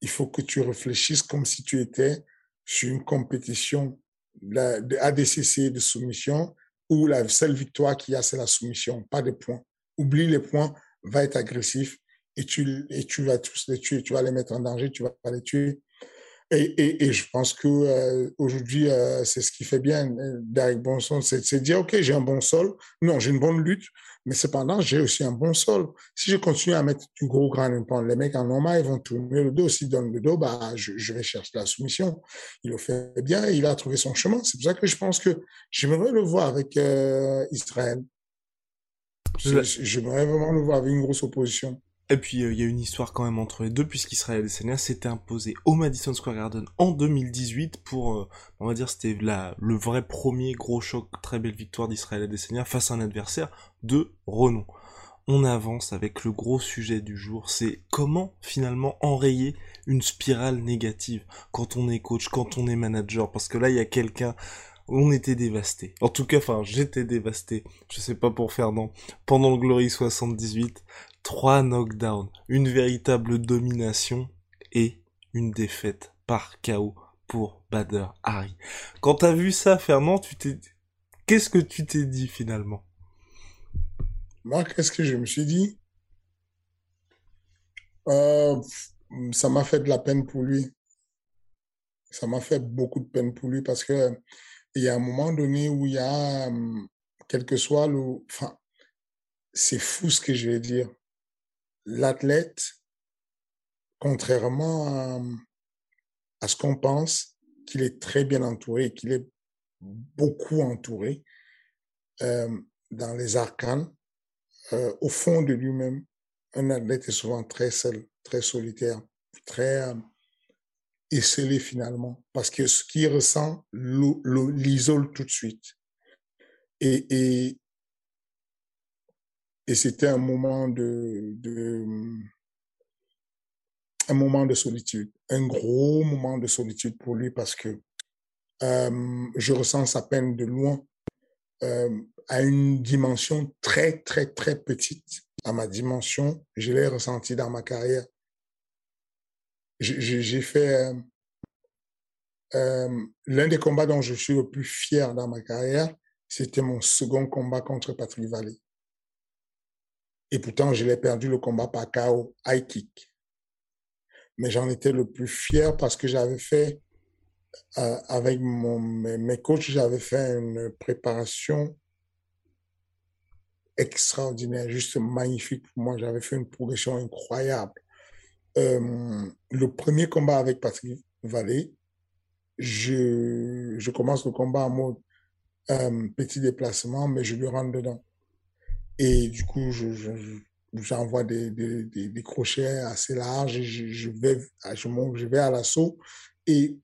il faut que tu réfléchisses comme si tu étais sur une compétition de, de ADCC de soumission où la seule victoire qu'il y a, c'est la soumission, pas de points. Oublie les points, va être agressif et tu, et tu vas tous les tuer, tu vas les mettre en danger, tu vas les tuer. Et, et, je pense que euh, euh, c'est ce qui fait bien euh, Derek Bonson, c'est de dire, OK, j'ai un bon sol. Non, j'ai une bonne lutte, mais cependant, j'ai aussi un bon sol. Si je continue à mettre du gros grand les mecs en normal, ils vont tourner le dos. S'ils donnent le dos, bah, je, je, vais chercher la soumission. Il le fait bien et il a trouvé son chemin. C'est pour ça que je pense que j'aimerais le voir avec euh, Israël. J'aimerais vraiment le voir avec une grosse opposition. Et puis, euh, il y a une histoire quand même entre les deux, puisqu'Israël Adesanya s'était imposé au Madison Square Garden en 2018 pour, euh, on va dire, c'était le vrai premier gros choc, très belle victoire d'Israël Adesanya face à un adversaire de renom. On avance avec le gros sujet du jour, c'est comment finalement enrayer une spirale négative quand on est coach, quand on est manager, parce que là, il y a quelqu'un on était dévasté. En tout cas, enfin, j'étais dévasté. Je sais pas pour Fernand. Pendant le Glory 78, trois knockdowns, une véritable domination et une défaite par KO pour Bader Harry. Quand t'as vu ça, Fernand, tu t'es, qu'est-ce que tu t'es dit finalement? Moi, qu'est-ce que je me suis dit? Euh, Ça m'a fait de la peine pour lui. Ça m'a fait beaucoup de peine pour lui parce que il y a un moment donné où il y a, quel que soit le, enfin, c'est fou ce que je vais dire l'athlète, contrairement à, ce qu'on pense, qu'il est très bien entouré, qu'il est beaucoup entouré euh, dans les arcanes, euh, au fond de lui-même, un athlète est souvent très seul, très solitaire, très euh, finalement, parce que ce qu'il ressent l'isole tout de suite. Et, et c'était un moment de, un moment de solitude, un gros moment de solitude pour lui parce que je ressens sa peine de loin à une dimension très, très, très petite. À ma dimension, je l'ai ressenti dans ma carrière. J'ai fait l'un des combats dont je suis le plus fier dans ma carrière, c'était mon second combat contre Patrick Vallée. Et pourtant, je l'ai perdu le combat par KO, high kick. Mais j'en étais le plus fier parce que j'avais fait, euh, avec mon, mes, coachs, j'avais fait une préparation extraordinaire, juste magnifique pour moi. J'avais fait une progression incroyable. Euh, le premier combat avec Patrick Vallée, je, je commence le combat en mode euh, petit déplacement, mais je lui rentre dedans. Et du coup, je, j'envoie des, des, des, crochets assez larges, je, je, vais, je, monte, je vais à l'assaut et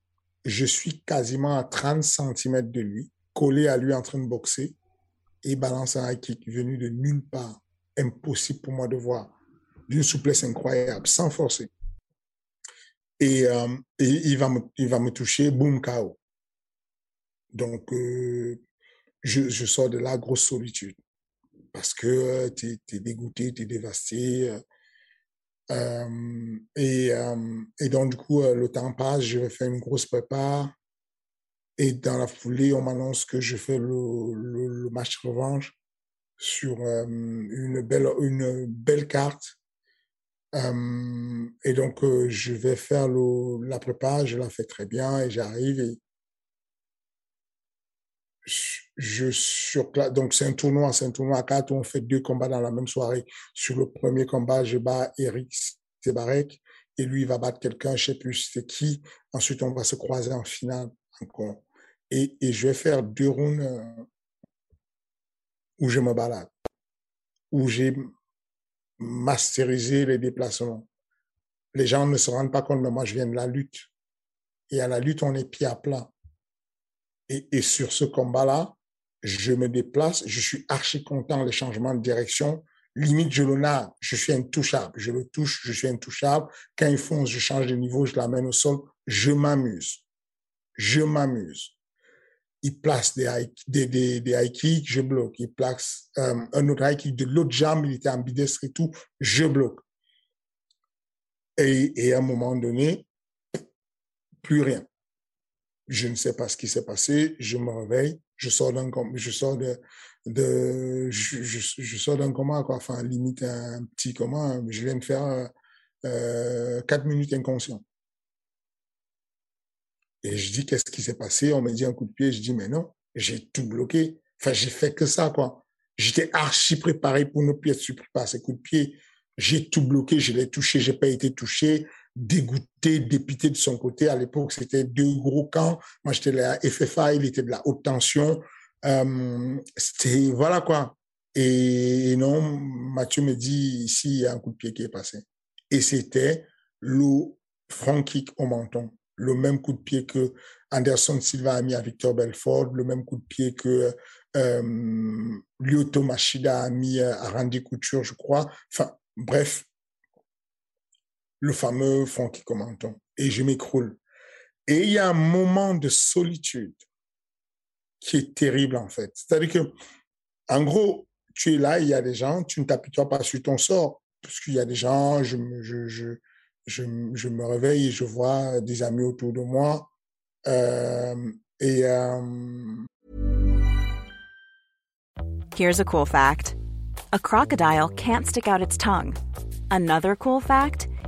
je suis quasiment à 30 cm de lui, collé à lui en train de boxer et balance un kick venu de nulle part. Impossible pour moi de voir. D'une souplesse incroyable, sans forcer. Et, euh, et il, va me, il va me toucher, boum, KO. Donc, euh, je, je sors de la grosse solitude parce que tu es, dégoûté, tu es dévasté. et, et donc, du coup, le temps passe, je faire une grosse prépa. Et dans la foulée, on m'annonce que je fais le, match revanche sur une, belle, une belle carte. et donc, je vais faire la prépa, je la fais très bien et j'arrive et je sur donc c'est un tournoi, c'est un tournoi à quatre on fait deux combats dans la même soirée. Sur le premier combat, je bats Eric Sebarek et lui il va battre quelqu'un, je sais plus c'est qui. Ensuite, on va se croiser en finale encore. Et, et je vais faire deux rounds euh, où je me balade, où j'ai masterisé les déplacements. Les gens ne se rendent pas compte, mais moi je viens de la lutte. Et à la lutte, on est pied à plat. Et, et sur ce combat-là, je me déplace, je suis archi content les changements de direction. Limite, je le narre, je suis intouchable. Je le touche, je suis intouchable. Quand il fonce, je change de niveau, je l'amène au sol. Je m'amuse. Je m'amuse. Il place des high, des, des, high kicks, je bloque. Il place euh, un autre high kick de l'autre jambe, il était ambidestre et tout, je bloque. Et, et à un moment donné, plus rien. Je ne sais pas ce qui s'est passé. Je me réveille je sors d'un je sors de, je, sors d'un coma quoi. Enfin limite un petit coma je viens de faire euh, quatre minutes inconscient. Et je dis qu'est-ce qui s'est passé? On me dit un coup de pied je dis mais non j'ai tout bloqué. Enfin j'ai fait que ça quoi. J'étais archi préparé pour ne plus être surpris par ces coups de pied j'ai tout bloqué je l'ai touché j'ai pas été touché dégoûté, dépité de son côté. À l'époque, c'était deux gros camps. Moi, j'étais la FFA, il était de la haute tension. Euh, c'était, voilà quoi. Et, non, Mathieu me dit, ici, il y a un coup de pied qui est passé. Et c'était le front kick au menton. Le même coup de pied que Anderson Silva a mis à Victor Belfort, le même coup de pied que euh, Lyoto Machida a mis à Randy Couture, je crois. Enfin, bref, le fameux Frankie Commenton. Et je m'écroule. Et il y a un moment de solitude qui est terrible, en fait. C'est-à-dire que, en gros, tu es là, il y a des gens, tu ne t'appuies pas sur ton sort, parce qu'il y a des gens, je, je, je, je, je, me réveille et je vois des amis autour de moi. Euh, et. Euh... Here's a cool fact: a crocodile can't stick out its tongue. Another cool fact.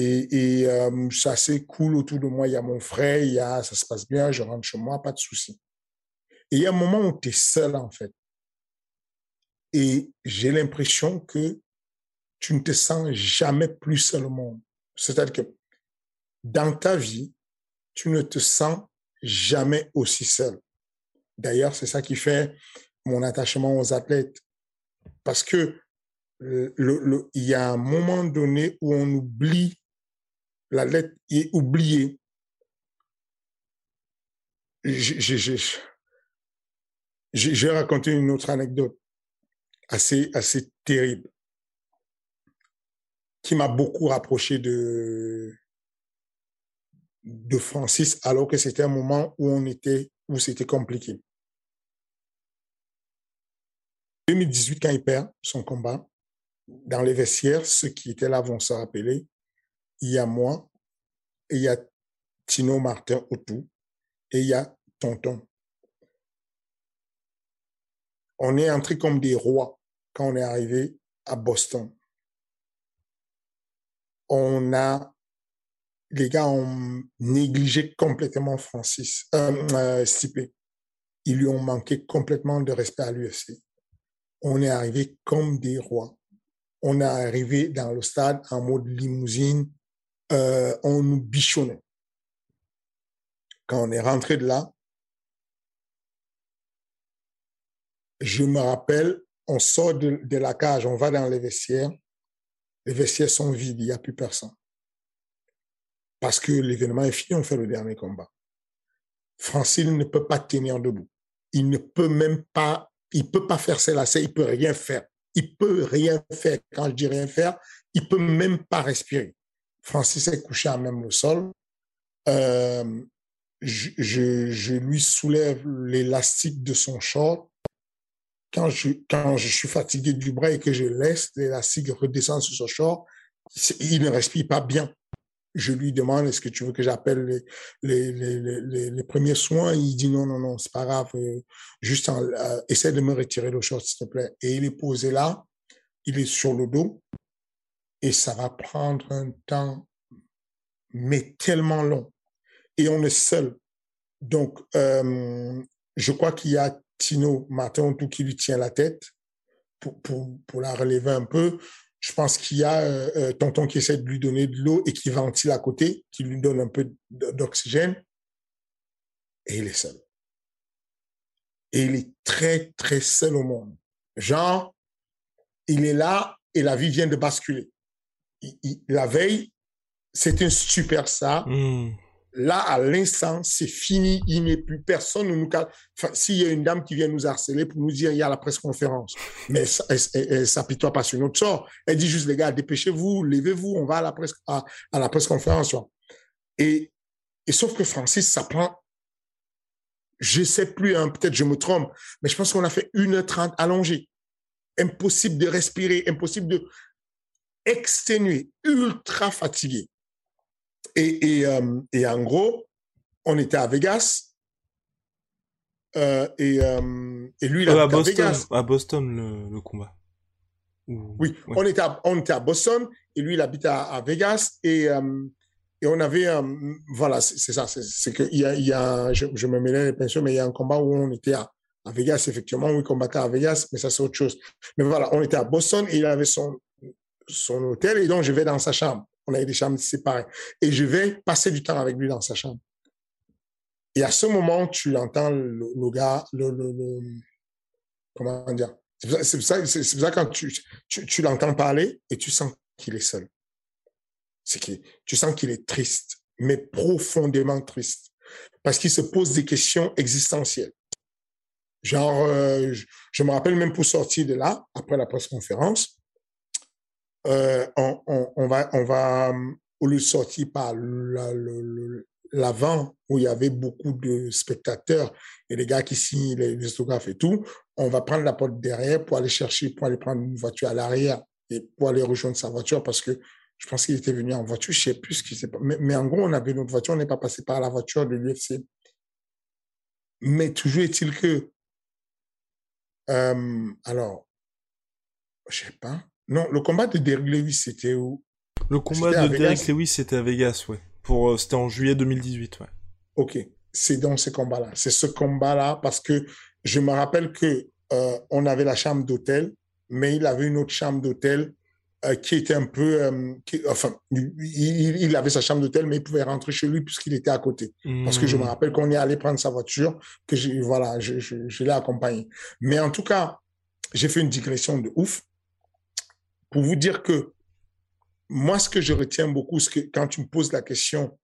Et, et euh, ça c'est cool autour de moi. Il y a mon frère, il y a, ça se passe bien, je rentre chez moi, pas de souci. Et il y a un moment où tu es seul, en fait. Et j'ai l'impression que tu ne te sens jamais plus seul au monde. C'est-à-dire que dans ta vie, tu ne te sens jamais aussi seul. D'ailleurs, c'est ça qui fait mon attachement aux athlètes. Parce que le, il y a un moment donné où on oublie, l'athlète est oublié. J'ai raconté une autre anecdote assez, assez terrible qui m'a beaucoup rapproché de, Francis alors que c'était un moment où où c'était compliqué. 2018, quand il perd son combat, dans les vestiaires, ceux qui étaient là vont se rappeler, il y a moi, il y a Tino Martin autour, et il y a Tonton. On est entré comme des rois quand on est arrivé à Boston. On a, les gars ont négligé complètement Francis, euh, euh. Ils lui ont manqué complètement de respect à l'UFC on est arrivé comme des rois. On est arrivé dans le stade en mode limousine, euh, on nous bichonnait. Quand on est rentré de là, je me rappelle, on sort de, la cage, on va dans les vestiaires, les vestiaires sont vides, il n'y a plus personne. Parce que l'événement est fini, on fait le dernier combat. Francine ne peut pas tenir debout. Il ne peut même pas il peut pas faire ses lacets, il peut rien faire. Il peut rien faire. Quand je dis rien faire, il peut même pas respirer. Francis est couché à même le sol. Euh, je, lui soulève l'élastique de son short. Quand je, suis fatigué du bras et que je laisse l'élastique redescendre sur son short, il ne respire pas bien je lui demande est-ce que tu veux que j'appelle les, premiers soins? Il dit non, non, non, c'est pas grave, euh, juste euh, essaie de me retirer le short, s'il te plaît. Et il est posé là, il est sur le dos, et ça va prendre un temps, mais tellement long. Et on est seul. Donc, euh, je crois qu'il y a Tino Martin tout qui lui tient la tête pour, la relever un peu. Je pense qu'il y a euh, euh, tonton qui essaie de lui donner de l'eau et qui ventile à côté, qui lui donne un peu d'oxygène. Et il est seul. Et il est très, très seul au monde. Genre, il est là et la vie vient de basculer. La veille, c'est un super ça. Hmm. Là, à l'instant, c'est fini, il n'est plus personne. Nous, enfin, s'il y a une dame qui vient nous harceler pour nous dire il y a la presse conférence, mais elle, elle, s'apitoie pas sur notre sort. Elle dit juste les gars, dépêchez-vous, levez-vous, on va à la presse à, la presse conférence. Et, et sauf que Francis, ça prend, je sais plus, hein, peut-être je me trompe, mais je pense qu'on a fait 1h30 allongé. Impossible de respirer, impossible de exténuer, ultra fatigué. Et, et, euh, et, en gros, on était à Vegas. Euh, et, euh, et, lui, il a à, Boston, Vegas. À Boston, le, le combat. Oui, on, était à, on était à Boston et lui, il habite à, à Vegas. Et, et on avait, voilà, c'est ça, c'est qu'il y a, il y a je, je, me mêlais les pinceaux, mais il y a un combat où on était à, à Vegas, effectivement, où il combattait à Vegas, mais ça, c'est autre chose. Mais voilà, on était à Boston et il avait son, son hôtel et donc je vais dans sa chambre on avait des chambres séparées. Et je vais passer du temps avec lui dans sa chambre. Et à ce moment, tu entends le, gars, le, comment dire, c'est pour ça, c'est ça quand tu, tu, l'entends parler et tu sens qu'il est seul. C'est tu sens qu'il est triste, mais profondément triste. Parce qu'il se pose des questions existentielles. Genre, euh, je, me rappelle même pour sortir de là, après la presse conférence, euh, on, on, on, va, on va, au lieu de sortir par l'avant où il y avait beaucoup de spectateurs et les gars qui signent les, photographes et tout, on va prendre la porte derrière pour aller chercher, pour aller prendre une voiture à l'arrière et pour aller rejoindre sa voiture parce que je pense qu'il était venu en voiture, je sais plus ce qui s'est. Mais, mais, en gros, on avait notre voiture, on n'est pas passé par la voiture de l'UFC. Mais toujours est-il que, euh, alors, je sais pas, non, le combat de Derrick Lewis, c'était où? Le combat de Derrick Lewis, c'était à Vegas, ouais. Pour, euh, c'était en juillet 2018, ouais. Ok, c'est dans ce combat-là. C'est ce combat-là parce que je me rappelle que euh, on avait la chambre d'hôtel, mais il avait une autre chambre d'hôtel euh, qui était un peu, euh, enfin, il, avait sa chambre d'hôtel, mais il pouvait rentrer chez lui puisqu'il était à côté. Parce que je me hmm. rappelle qu'on est allé prendre sa voiture, que je, voilà, je, je, l'ai accompagné. Mais en tout cas, j'ai fait une digression de ouf pour vous dire que moi, ce que je retiens beaucoup, c'est que quand tu me poses la question,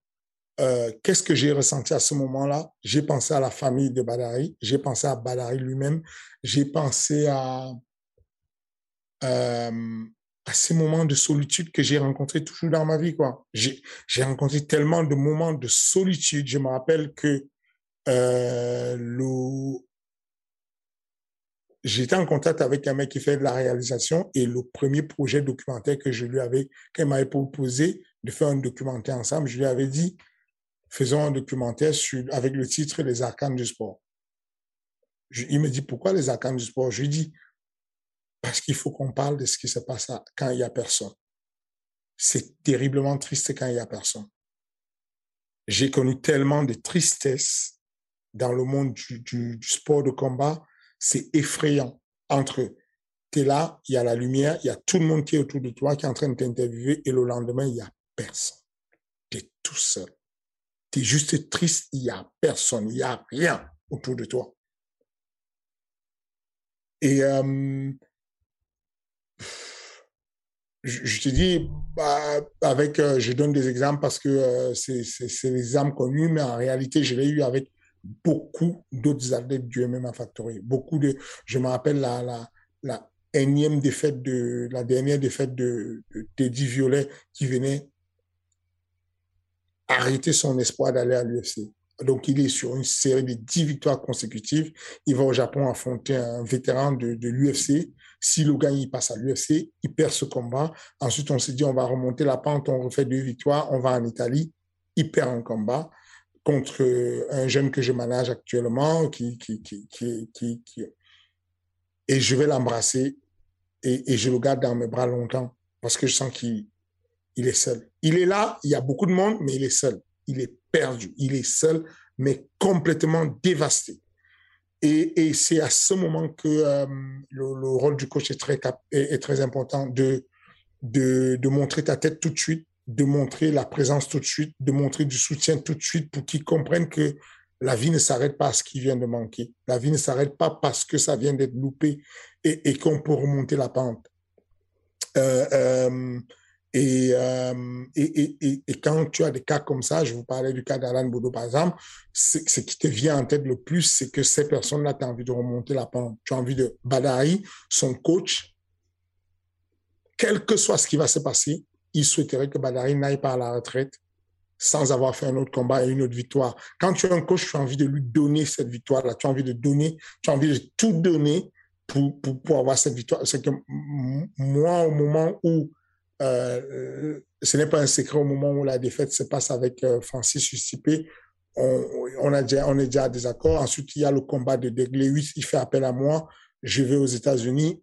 euh, qu'est-ce que j'ai ressenti à ce moment-là? J'ai pensé à la famille de Badari, j'ai pensé à Badari lui-même, j'ai pensé à, euh, ces moments de solitude que j'ai rencontrés toujours dans ma vie. J'ai rencontré tellement de moments de solitude. Je me rappelle que euh, le... j'étais en contact avec un mec qui fait de la réalisation et le premier projet documentaire que je lui avais, qu'elle m'avait proposé de faire un documentaire ensemble, je lui avais dit, faisons un documentaire sur, avec le titre Les arcanes du sport. il me dit, pourquoi les arcanes du sport? Je lui dis, parce qu'il faut qu'on parle de ce qui se passe quand il n'y a personne. C'est terriblement triste quand il n'y a personne. J'ai connu tellement de tristesse dans le monde du, sport de combat, c'est effrayant. Entre, tu es là, il y a la lumière, il y a tout le monde qui est autour de toi, qui est en train de t'interviewer, et le lendemain, il n'y a personne. Tu es tout seul. Tu es juste triste, il n'y a personne, il n'y a rien autour de toi. Et euh, je, te dis, bah, avec, euh, je donne des exemples parce que euh, c'est des exemples connus, mais en réalité, je l'ai eu avec beaucoup d'autres athlètes du MMA Factory. Beaucoup de, je me rappelle la, la, défaite de, la dernière défaite de, Teddy Violet qui venait arrêter son espoir d'aller à l'UFC. Donc, il est sur une série de 10 victoires consécutives. Il va au Japon affronter un vétéran de, de l'UFC si le gars il passe à l'UFC, il perd ce combat. Ensuite, on s'est dit, on va remonter la pente, on refait deux victoires, on va en Italie, il perd un combat contre un jeune que je manage actuellement, qui, et je vais l'embrasser et, je le garde dans mes bras longtemps parce que je sens qu'il il est seul. Il est là, il y a beaucoup de monde, mais il est seul. Il est perdu. Il est seul, mais complètement dévasté. Et, c'est à ce moment que euh, le, rôle du coach est très, est, très important de, de, montrer ta tête tout de suite, de montrer la présence tout de suite, de montrer du soutien tout de suite pour qu'ils comprennent que la vie ne s'arrête pas à ce qui vient de manquer. La vie ne s'arrête pas parce que ça vient d'être loupé et, qu'on peut remonter la pente. Euh, euh, euh, et, quand tu as des cas comme ça, je vous parlais du cas d'Alan Boudou par exemple, ce qui te vient en tête le plus, c'est que ces personnes-là, tu as envie de remonter la pente. Tu as envie de... Badari, son coach, quel que soit ce qui va se passer, il souhaiterait que Badari n'aille pas à la retraite sans avoir fait un autre combat et une autre victoire. Quand tu es un coach, tu as envie de lui donner cette victoire-là. Tu as envie de donner, tu as envie de tout donner pour, pour, pour avoir cette victoire. C'est que moi, au moment où euh, ce n'est pas un secret au moment où la défaite se passe avec euh, Francis. On, on, a déjà, on est déjà à désaccord. Ensuite, il y a le combat de Deglewis. Il fait appel à moi. Je vais aux États-Unis.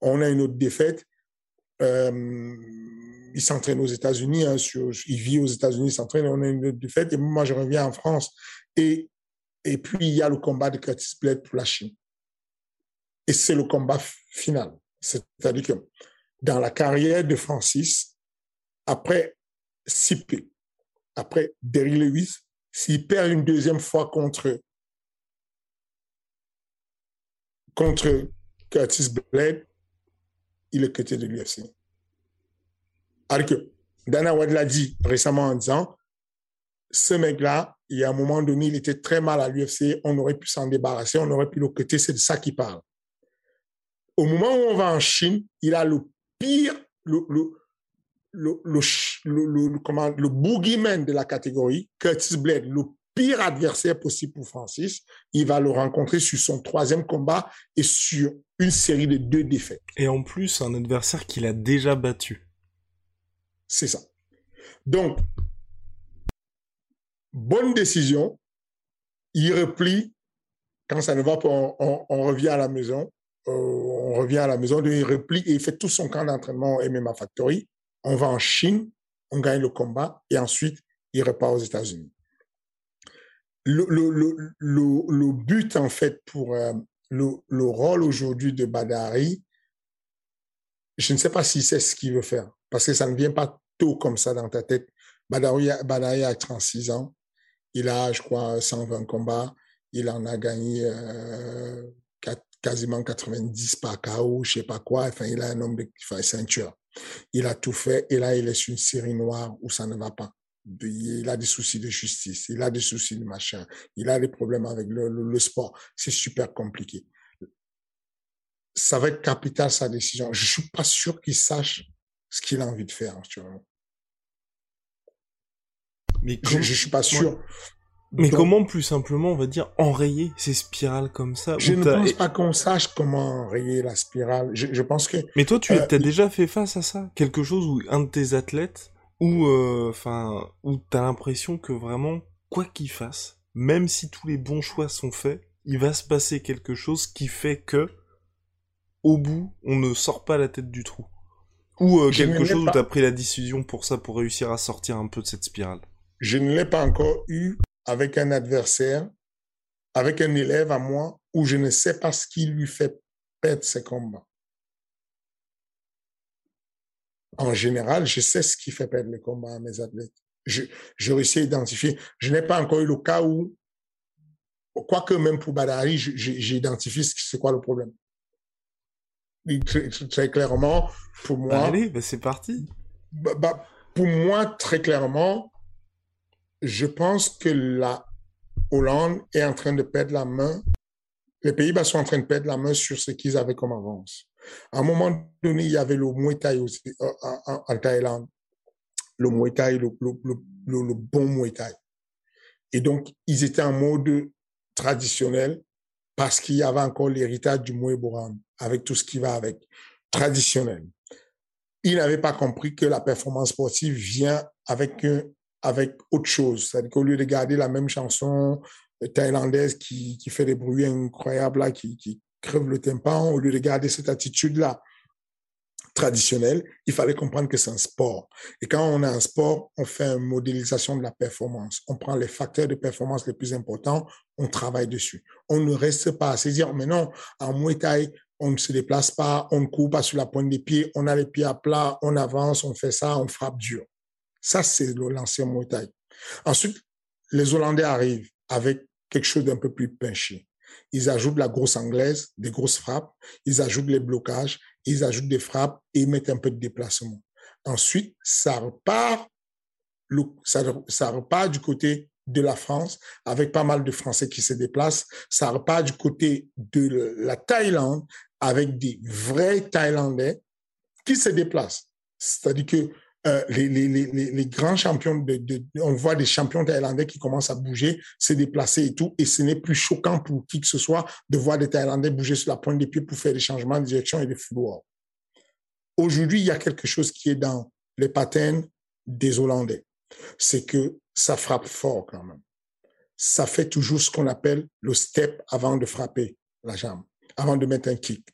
On a une autre défaite. Euh, il s'entraîne aux États-Unis. Hein, il vit aux États-Unis, il s'entraîne. On a une défaite. Et moi, je reviens en France. Et, et puis, il y a le combat de Curtis Blade pour la Chine. Et c'est le combat final. C'est-à-dire que dans la carrière de Francis, après Sipé, après Derry Lewis, s'il perd une deuxième fois contre, contre Curtis Blade, il est côté de l'UFC. Dana White l'a dit récemment en disant, ce mec-là, il y a un moment donné, il était très mal à l'UFC, on aurait pu s'en débarrasser, on aurait pu le côté, c'est de ça qu'il parle. Au moment où on va en Chine, il a le pire, le, le boogeyman de la catégorie, Curtis Blade, le pire adversaire possible pour Francis. Il va le rencontrer sur son troisième combat et sur une série de deux défaites. Et en plus, un adversaire qu'il a déjà battu. C'est ça. Donc, bonne décision. Il replie. Quand ça ne va pas, on revient à la maison. Euh, on revient à la maison, il replie et il fait tout son camp d'entraînement au MMA Factory. On va en Chine, on gagne le combat et ensuite il repart aux États-Unis. Le, le, le, le, but, en fait, pour euh, le, rôle aujourd'hui de Badari, je ne sais pas si c'est ce qu'il veut faire, parce que ça ne vient pas tôt comme ça dans ta tête. Badawi a 36 ans, il a, je crois, 120 combats, il en a gagné euh, quasiment 90 par KO, je sais pas quoi, enfin, il a un nombre de enfin, ceinture. Il a tout fait, et là, il est sur une série noire où ça ne va pas. Il a des soucis de justice, il a des soucis de machin, il a des problèmes avec le, le sport. C'est super compliqué ça va être capital sa décision. Je suis pas sûr qu'il sache ce qu'il a envie de faire actuellement. Mais je, je suis pas sûr. Mais comment plus simplement, on va dire, enrayer ces spirales comme ça Je ne pense pas qu'on sache comment enrayer la spirale. Je, je pense que. Mais toi, tu euh, as déjà fait face à ça? Quelque chose où un de tes athlètes, ou euh, enfin, où t'as l'impression que vraiment, quoi qu'il fasse, même si tous les bons choix sont faits, il va se passer quelque chose qui fait que au bout, on ne sort pas la tête du trou. Ou euh, quelque chose où tu as pris la décision pour ça, pour réussir à sortir un peu de cette spirale. Je ne l'ai pas encore eu avec un adversaire, avec un élève à moi, où je ne sais pas ce qui lui fait perdre ses combats. En général, je sais ce qui fait perdre les combats à mes athlètes. Je, je réussis à identifier. Je n'ai pas encore eu le cas où, quoique même pour Badari, j'ai identifié c'est quoi le problème très, clairement, pour moi. Allez, bah c'est parti. Bah, bah, pour moi, très clairement, je pense que la Hollande est en train de perdre la main. Les Pays-Bas sont en train de perdre la main sur ce qu'ils avaient comme avance. À un moment donné, il y avait le Muay Thai aussi, euh, en, en, Thaïlande. Le Muay Thai, le, le, le, le bon Muay Thai. Et donc, ils étaient en mode traditionnel parce qu'il y avait encore l'héritage du Muay Boran avec tout ce qui va avec, traditionnel. Il n'avait pas compris que la performance sportive vient avec, avec autre chose. C'est-à-dire qu'au lieu de garder la même chanson euh, thaïlandaise qui, qui fait des bruits incroyables, là, qui, qui crève le tympan, au lieu de garder cette attitude-là traditionnelle, il fallait comprendre que c'est un sport. Et quand on a un sport, on fait une modélisation de la performance. On prend les facteurs de performance les plus importants, on travaille dessus. On ne reste pas à se dire, mais non, en Muay Thai, on ne se déplace pas, on ne court pas sur la pointe des pieds, on a les pieds à plat, on avance, on fait ça, on frappe dur. Ça, c'est l'ancien Muay Thai. Ensuite, les Hollandais arrivent avec quelque chose d'un peu plus pinché. Ils ajoutent la grosse anglaise, des grosses frappes, ils ajoutent les blocages, ils ajoutent des frappes et ils mettent un peu de déplacement. Ensuite, ça repart, ça repart du côté de la France, avec pas mal de Français qui se déplacent. Ça repart du côté de la Thaïlande, avec des vrais Thaïlandais qui se déplacent. C'est-à-dire que euh, les, grands champions, on voit des champions thaïlandais qui commencent à bouger, se déplacer et tout, et ce n'est plus choquant pour qui que ce soit de voir des Thaïlandais bouger sur la pointe des pieds pour faire des changements de direction et de football. Aujourd'hui, il y a quelque chose qui est dans les patterns des Hollandais. C'est que ça frappe fort quand même. Ça fait toujours ce qu'on appelle le step avant de frapper la jambe, avant de mettre un kick.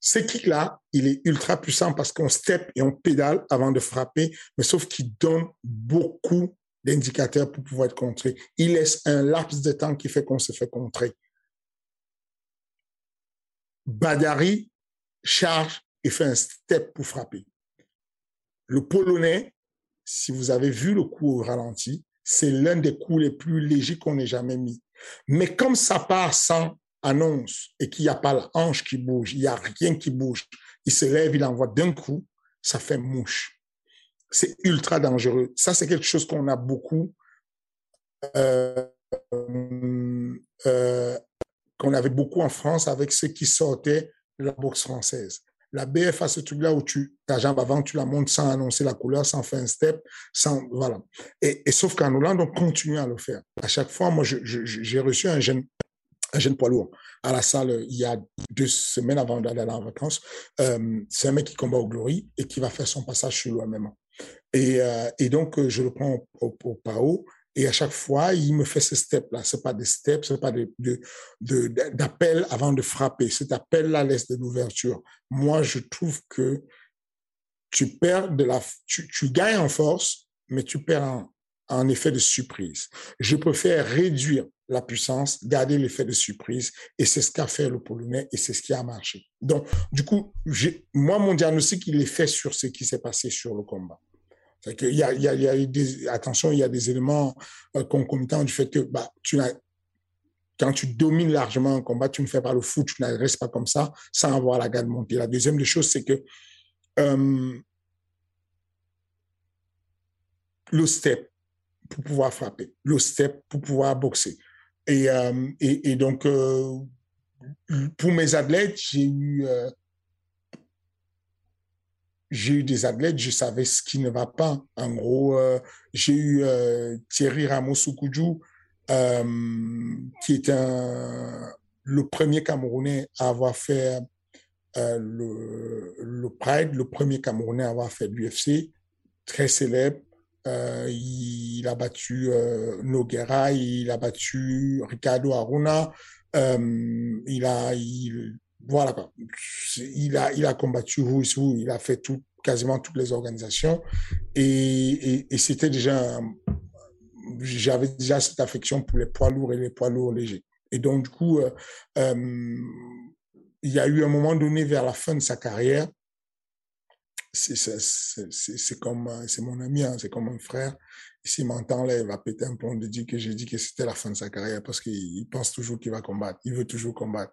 Ce kick-là, il est ultra puissant parce qu'on step et on pédale avant de frapper, mais sauf qu'il donne beaucoup d'indicateurs pour pouvoir être contré. Il laisse un laps de temps qui fait qu'on se fait contrer. Badari charge et fait un step pour frapper. Le Polonais, si vous avez vu le coup au ralenti, c'est l'un des coups les plus légers qu'on ait jamais mis. Mais comme ça part sans annonce et qu'il n'y a pas la hanche qui bouge, il n'y a rien qui bouge, il se lève, il envoie d'un coup, ça fait mouche. C'est ultra dangereux. Ça, c'est quelque chose qu'on a beaucoup, euh, euh, qu'on avait beaucoup en France avec ceux qui sortaient de la boxe française. La BF a ce truc-là où tu, ta jambe avant, tu la montes sans annoncer la couleur, sans faire un step, sans, voilà. Et, et sauf qu'en Hollande, on continue à le faire. À chaque fois, moi, j'ai reçu un jeune, un jeune poids lourd à la salle il y a deux semaines avant d'aller en vacances. Euh, c'est un mec qui combat au Glory et qui va faire son passage sur l'OMM. Et, euh, et donc, je le prends au, au, PAO et à chaque fois, il me fait ce step-là. C'est pas des steps, c'est pas de, d'appel avant de frapper. Cet appel-là laisse de l'ouverture. Moi, je trouve que tu perds de la, tu, gagnes en force, mais tu perds en effet de surprise. Je préfère réduire la puissance, garder l'effet de surprise. Et c'est ce qu'a fait le Polonais et c'est ce qui a marché. Donc, du coup, moi, mon diagnostic, il est fait sur ce qui s'est passé sur le combat. Il y a, il y a, y a des, attention, il y a des éléments euh, concomitants du fait que bah, tu quand tu domines largement un combat, tu ne fais pas le foot, tu ne restes pas comme ça sans avoir la garde montée. La deuxième des choses, c'est que euh, le step pour pouvoir frapper, le step pour pouvoir boxer. Et, euh, et, et, donc, euh, pour mes athlètes, j'ai eu, euh, eu des athlètes, je savais ce qui ne va pas. En gros, j'ai eu Thierry ramos euh, qui est un, le premier Camerounais à avoir fait le, le Pride, le premier Camerounais à avoir fait l'UFC, très célèbre. Euh, il a battu euh, Noguera, il a battu Ricardo Aruna, euh, il a, il, voilà. Il a, il a combattu Who il a fait tout, quasiment toutes les organisations et, et, et c'était déjà, j'avais déjà cette affection pour les poids lourds et les poids lourds légers. Et donc du coup, euh, euh, il y a eu un moment donné vers la fin de sa carrière c'est comme c'est mon ami, hein, c'est comme un frère. S'il m'entend là, il va péter un plomb de dire que j'ai dit que c'était la fin de sa carrière parce qu'il pense toujours qu'il va combattre. Il veut toujours combattre.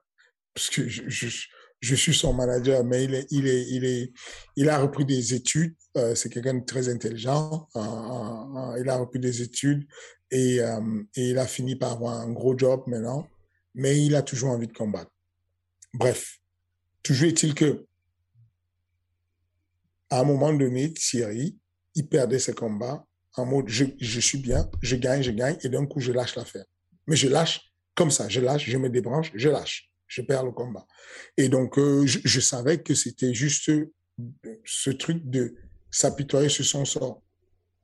Parce que je, suis son manager, mais il a repris des études. Euh, c'est quelqu'un de très intelligent. Euh, euh, il a repris des études euh, et il a fini par avoir un gros job maintenant. Mais il a toujours envie de combattre. Bref, toujours est-il que à un moment donné, Thierry, il perdait ses combats en mode je, je suis bien, je gagne, je gagne, et d'un coup, je lâche l'affaire. Mais je lâche comme ça, je lâche, je me débranche, je lâche, je perds le combat. Et donc, euh, je, je, savais que c'était juste ce truc de s'apitoyer sur son sort.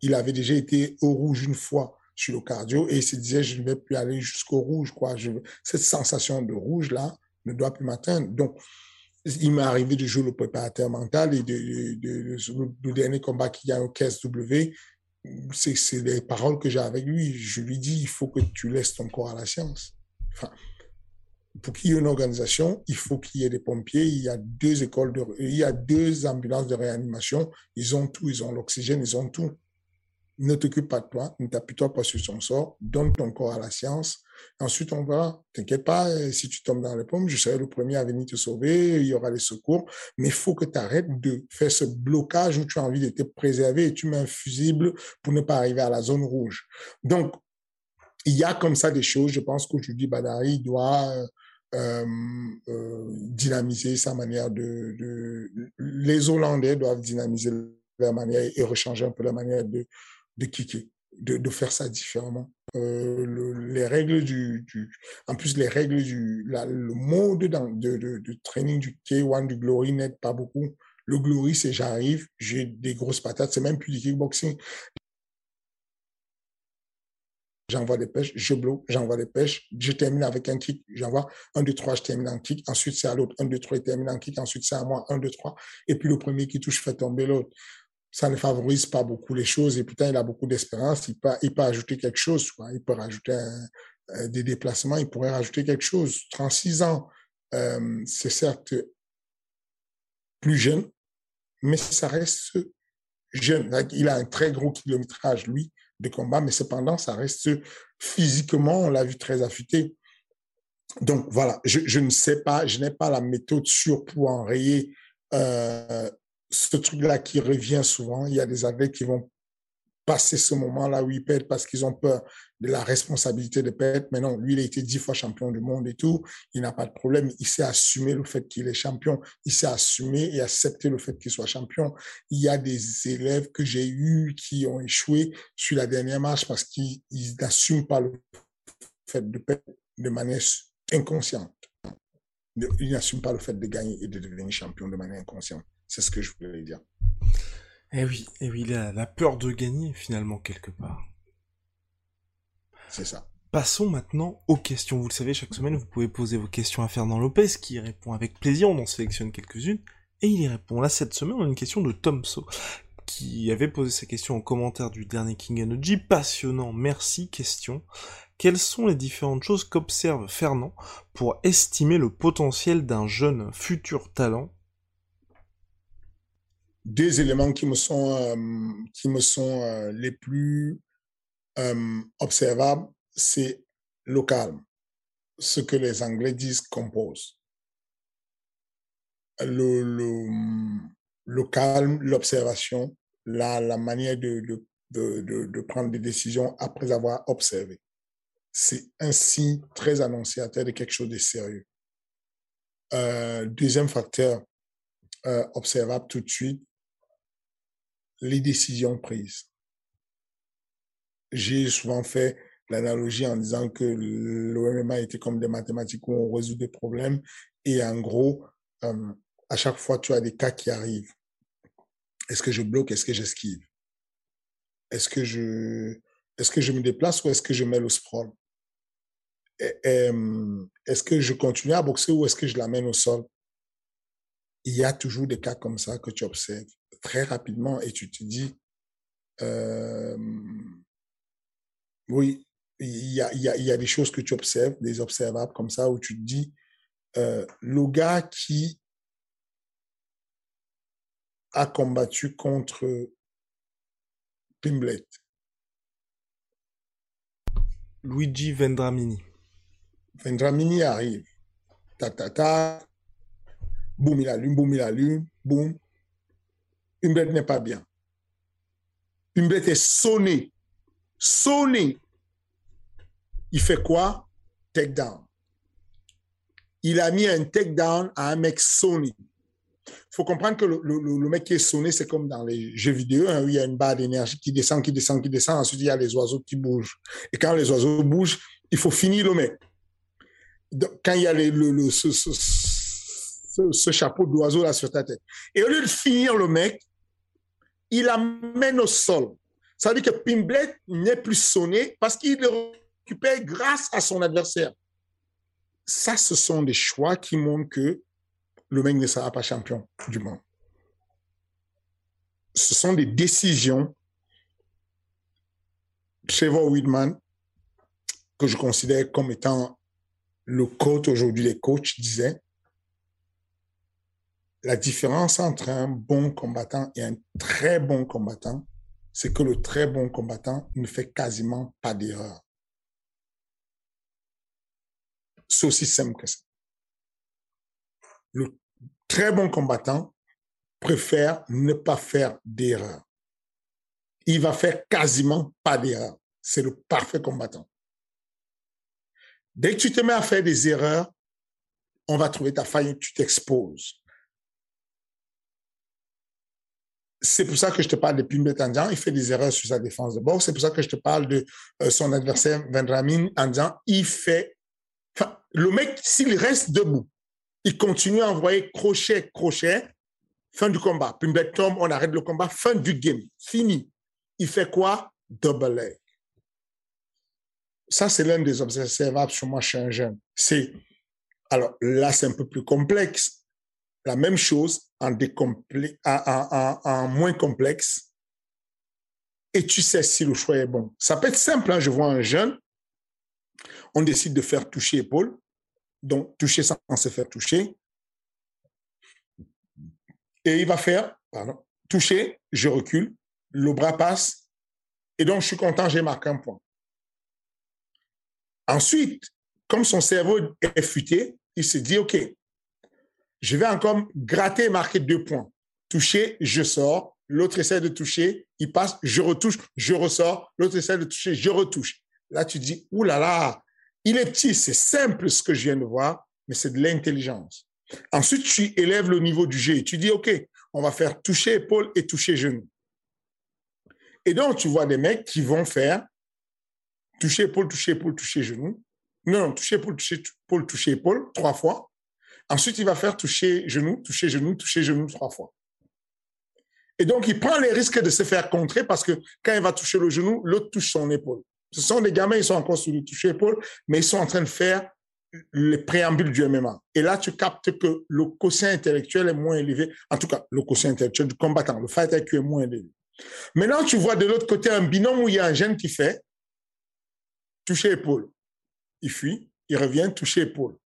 Il avait déjà été au rouge une fois sur le cardio et il se disait, je ne vais plus aller jusqu'au rouge, quoi. Je, cette sensation de rouge, là, ne doit plus m'atteindre. Donc, il m'est arrivé de jouer le préparateur mental et de, le dernier combat qu'il y a au KSW, c'est les paroles que j'ai avec lui. Je lui dis, il faut que tu laisses ton corps à la science. Pour qu'il y ait une organisation, il faut qu'il y ait des pompiers. Il y a deux écoles de, il y a deux ambulances de réanimation. Ils ont tout, ils ont l'oxygène, ils ont tout ne t'occupe pas de toi, ne t'appuie-toi pas sur son sort, donne ton corps à la science. Ensuite, on va, t'inquiète pas, euh, si tu tombes dans les pommes, je serai le premier à venir te sauver, il y aura les secours, mais il faut que tu arrêtes de faire ce blocage où tu as envie de te préserver et tu mets un fusible pour ne pas arriver à la zone rouge. Donc, il y a comme ça des choses, je pense qu'aujourd'hui, Badari doit euh, euh, dynamiser sa manière de. Les Hollandais doivent dynamiser leur manière et rechanger un peu la manière de, de kicker, de, faire ça différemment. Euh, le, les règles du, en plus les règles du, le mode de, de, de, training du K1 du Glory n'aide pas beaucoup. Le Glory, c'est j'arrive, j'ai des grosses patates, c'est même plus du kickboxing. J'envoie des pêches, je bloque, j'envoie des pêches, je termine avec un kick, j'envoie un, deux, trois, je termine en kick, ensuite c'est à l'autre, un, deux, trois, il termine en kick, ensuite c'est à moi, un, deux, trois, et puis le premier qui touche fait tomber l'autre ça ne favorise pas beaucoup les choses. Et putain, il a beaucoup d'espérance. Il peut, ajouter quelque chose. Quoi. Il peut rajouter un, des déplacements. Il pourrait rajouter quelque chose. 36 ans, euh, c'est certes plus jeune, mais ça reste jeune. Il a un très gros kilométrage, lui, de combat, mais cependant, ça reste physiquement, on l'a vu très affûté. Donc voilà, je, je ne sais pas, je n'ai pas la méthode sûre pour enrayer euh, ce truc-là qui revient souvent. Il y a des athlètes qui vont passer ce moment-là où ils perdent parce qu'ils ont peur de la responsabilité de perdre. Mais non, lui, il a été dix fois champion du monde et tout. Il n'a pas de problème. Il sait assumer le fait qu'il est champion. Il sait assumer et accepter le fait qu'il soit champion. Il y a des élèves que j'ai eus qui ont échoué sur la dernière marche parce qu'ils n'assument pas le fait de perdre de manière inconsciente. Ils n'assument pas le fait de gagner et de devenir champion de manière inconsciente. C'est ce que je voulais dire. Eh oui, eh oui, la, la peur de gagner finalement quelque part. C'est ça. Passons maintenant aux questions. Vous le savez, chaque semaine, vous pouvez poser vos questions à Fernand Lopez, qui y répond avec plaisir. On en sélectionne quelques-unes, et il y répond. Là, cette semaine, on a une question de Tomso, qui avait posé sa question en commentaire du dernier King Energy. Passionnant, merci, question. quelles sont les différentes choses qu'observe Fernand pour estimer le potentiel d'un jeune futur talent? Deux éléments qui me sont, euh, qui me sont euh, les plus euh, observables, c'est le calme, ce que les Anglais disent compose. Le, le, le calme, l'observation, la, la manière de, de, de, de, prendre des décisions après avoir observé. C'est signe très annonciateur de quelque chose de sérieux. Deuxième facteur observable tout de suite, les décisions prises. J'ai souvent fait l'analogie en disant que l'OMMA était comme des mathématiques où on résout des problèmes et en gros, euh, à chaque fois, tu as des cas qui arrivent. Est-ce que je bloque? Est-ce que j'esquive? Est-ce que je, est-ce que je me déplace ou est-ce que je mets le sprawl? Est-ce que je continue à boxer ou est-ce que je l'amène au sol? Il y a toujours des cas comme ça que tu observes très rapidement et tu te dis, euh, oui, il y a, il y, a, y a des choses que tu observes, des observables comme ça, où tu te dis, euh, le gars qui a combattu contre Pimblet. Luigi Vendramini. Vendramini arrive. Ta ta ta. Boum, il allume, boum, il allume, boum. Pimblet n'est pas bien. Pimblet est sonné. Sonné. Il fait quoi? Take down. Il a mis un take down à un mec sonné faut comprendre que le, le, mec qui est sonné, c'est comme dans les jeux vidéo, hein, il y a une barre d'énergie qui descend, qui descend, qui descend. Ensuite, il y a les oiseaux qui bougent. Et quand les oiseaux bougent, il faut finir le mec. quand il y a les, le, ce, ce, chapeau d'oiseau là sur ta tête. Et au lieu de finir le mec, il amène au sol. Ça veut dire que Pimblet n'est plus sonné parce qu'il le récupère grâce à son adversaire. Ça, ce sont des choix qui montrent que le mec ne sera pas champion du monde. Ce sont des décisions. Trevor Whitman, que je considère comme étant le coach aujourd'hui des coachs, disait la différence entre un bon combattant et un très bon combattant, c'est que le très bon combattant ne fait quasiment pas d'erreur. C'est aussi simple que ça le très bon combattant préfère ne pas faire d'erreur. Il va faire quasiment pas d'erreur. C'est le parfait combattant. Dès que tu te mets à faire des erreurs, on va trouver ta faille, tu t'exposes. C'est pour ça que je te parle de Pimbet en il fait des erreurs sur sa défense de boxe. C'est pour ça que je te parle de euh, son adversaire Vendramin en disant, il fait, le mec, s'il reste debout, il continue à envoyer crochet, crochet. Fin du combat. Pimblet tombe, on arrête le combat. Fin du game. Fini. Il fait quoi? Double leg. Ça, c'est l'un des observables sur moi chez un jeune. C'est, alors là, c'est un peu plus complexe. La même chose en, en, moins complexe. Et tu sais si le choix est bon. Ça peut être simple. Hein. Je vois un jeune, on décide de faire toucher épaule donc toucher sans se faire toucher. Et il va faire, pardon, toucher, je recule, le bras passe, et donc je suis content, j'ai marqué un point. Ensuite, comme son cerveau est futé, il se dit, OK, je vais encore gratter et marquer deux points. Toucher, je sors, l'autre essaie de toucher, il passe, je retouche, je ressors, l'autre essaie de toucher, je retouche. Là, tu dis, oulala, il est petit, c'est simple ce que je viens de voir, mais c'est de l'intelligence. Ensuite, tu élèves le niveau du jeu. Tu dis, OK, on va faire toucher épaule et toucher genou. Et donc, tu vois des mecs qui vont faire toucher épaule, toucher épaule, toucher genou. Non, toucher épaule, toucher épaule, toucher épaule, trois fois. Ensuite, il va faire toucher genou, toucher genou, toucher genou trois fois. Et donc, il prend les risques de se faire contrer parce que quand il va toucher le genou, l'autre touche son épaule. Ce sont des gamins, ils sont encore sur le toucher épaule, mais ils sont en train de faire le préambule du MMA. Et là, tu captes que le quotient intellectuel est moins élevé. En tout cas, le quotient intellectuel du combattant, le fight IQ est moins élevé. Maintenant, tu vois de l'autre côté un binôme où il y a un jeune qui fait toucher épaule. Il fuit, il revient, toucher épaule.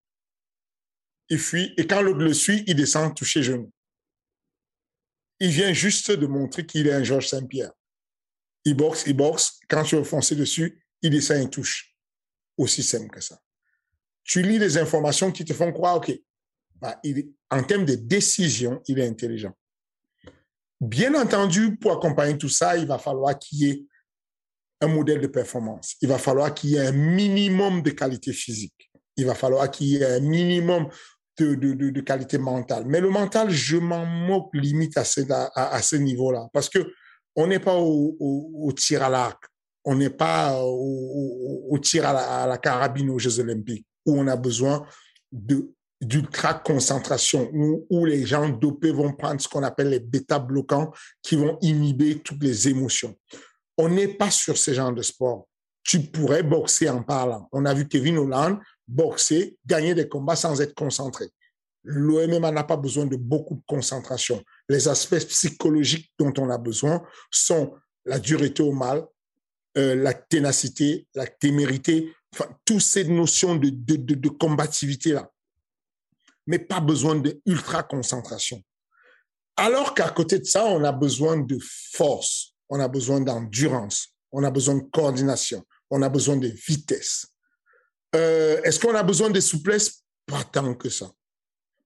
Il fuit, et quand l'autre le suit, il descend, toucher genou. Il vient juste de montrer qu'il est un Georges Saint-Pierre. Il boxe, il boxe. Quand tu veux foncer dessus, il descend et touche. Aussi simple que ça. Tu lis des informations qui te font croire, OK, bah, il, en termes de décision, il est intelligent. Bien entendu, pour accompagner tout ça, il va falloir qu'il y ait un modèle de performance. Il va falloir qu'il y ait un minimum de qualité physique. Il va falloir qu'il y ait un minimum de, qualité mentale. Mais le mental, je m'en moque limite à ce, à, niveau-là. Parce que on n'est pas au, tir à l'arc. On n'est pas au, tir à la, carabine aux Jeux Olympiques, où on a besoin de d'ultra concentration où, où, les gens dopés vont prendre ce qu'on appelle les bêta bloquants qui vont inhiber toutes les émotions. On n'est pas sur ce genre de sport. Tu pourrais boxer en parlant. On a vu Kevin Holland boxer, gagner des combats sans être concentré. L'OMMA n'a pas besoin de beaucoup de concentration. Les aspects psychologiques dont on a besoin sont la dureté au mal, euh, la ténacité, la témérité, enfin, toutes ces notions de, de, de, de combativité-là mais pas besoin d'ultra concentration. Alors qu'à côté de ça, on a besoin de force, on a besoin d'endurance, on a besoin de coordination, on a besoin de vitesse. Euh, Est-ce qu'on a besoin de souplesse? Pas tant que ça.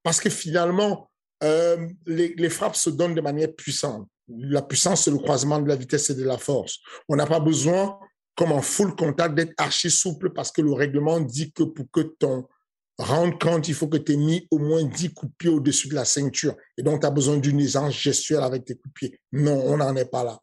Parce que finalement, euh, les, frappes se donnent de manière puissante. La puissance, c'est le croisement de la vitesse et de la force. On n'a pas besoin, comme en full contact, d'être archi souple parce que le règlement dit que pour que ton rendre compte, il faut que tu aies mis au moins 10 coups de pied au-dessus de la ceinture. Et donc, tu as besoin d'une aisance gestuelle avec tes coups de pied. Non, on n'en est pas là.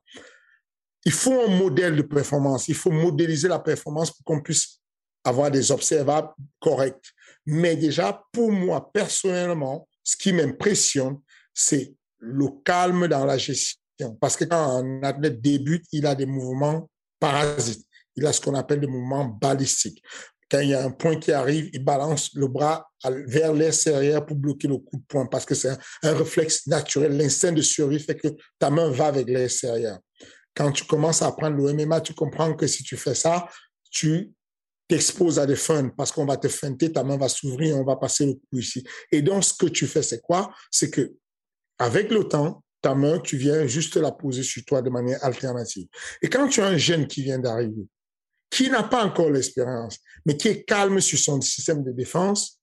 Il faut un modèle de performance. Il faut modéliser la performance pour qu'on puisse avoir des observables corrects. Mais déjà, pour moi, personnellement, ce qui m'impressionne, c'est le calme dans la gestion. Parce que quand un athlète débute, il a des mouvements parasites. Il a ce qu'on appelle des mouvements balistiques quand il y a un point qui arrive, il balance le bras vers l'extérieur pour bloquer le coup de poing parce que c'est un, réflexe naturel. L'instinct de survie fait que ta main va avec l'extérieur. Quand tu commences à apprendre le MMA, tu comprends que si tu fais ça, tu t'exposes à des fun parce qu'on va te feinter, ta main va s'ouvrir, on va passer le coup ici. Et donc, ce que tu fais, c'est quoi? C'est que avec le temps, ta main, tu viens juste la poser sur toi de manière alternative. Et quand tu as un jeune qui vient d'arriver, qui n'a pas encore l'expérience, mais qui est calme sur son système de défense,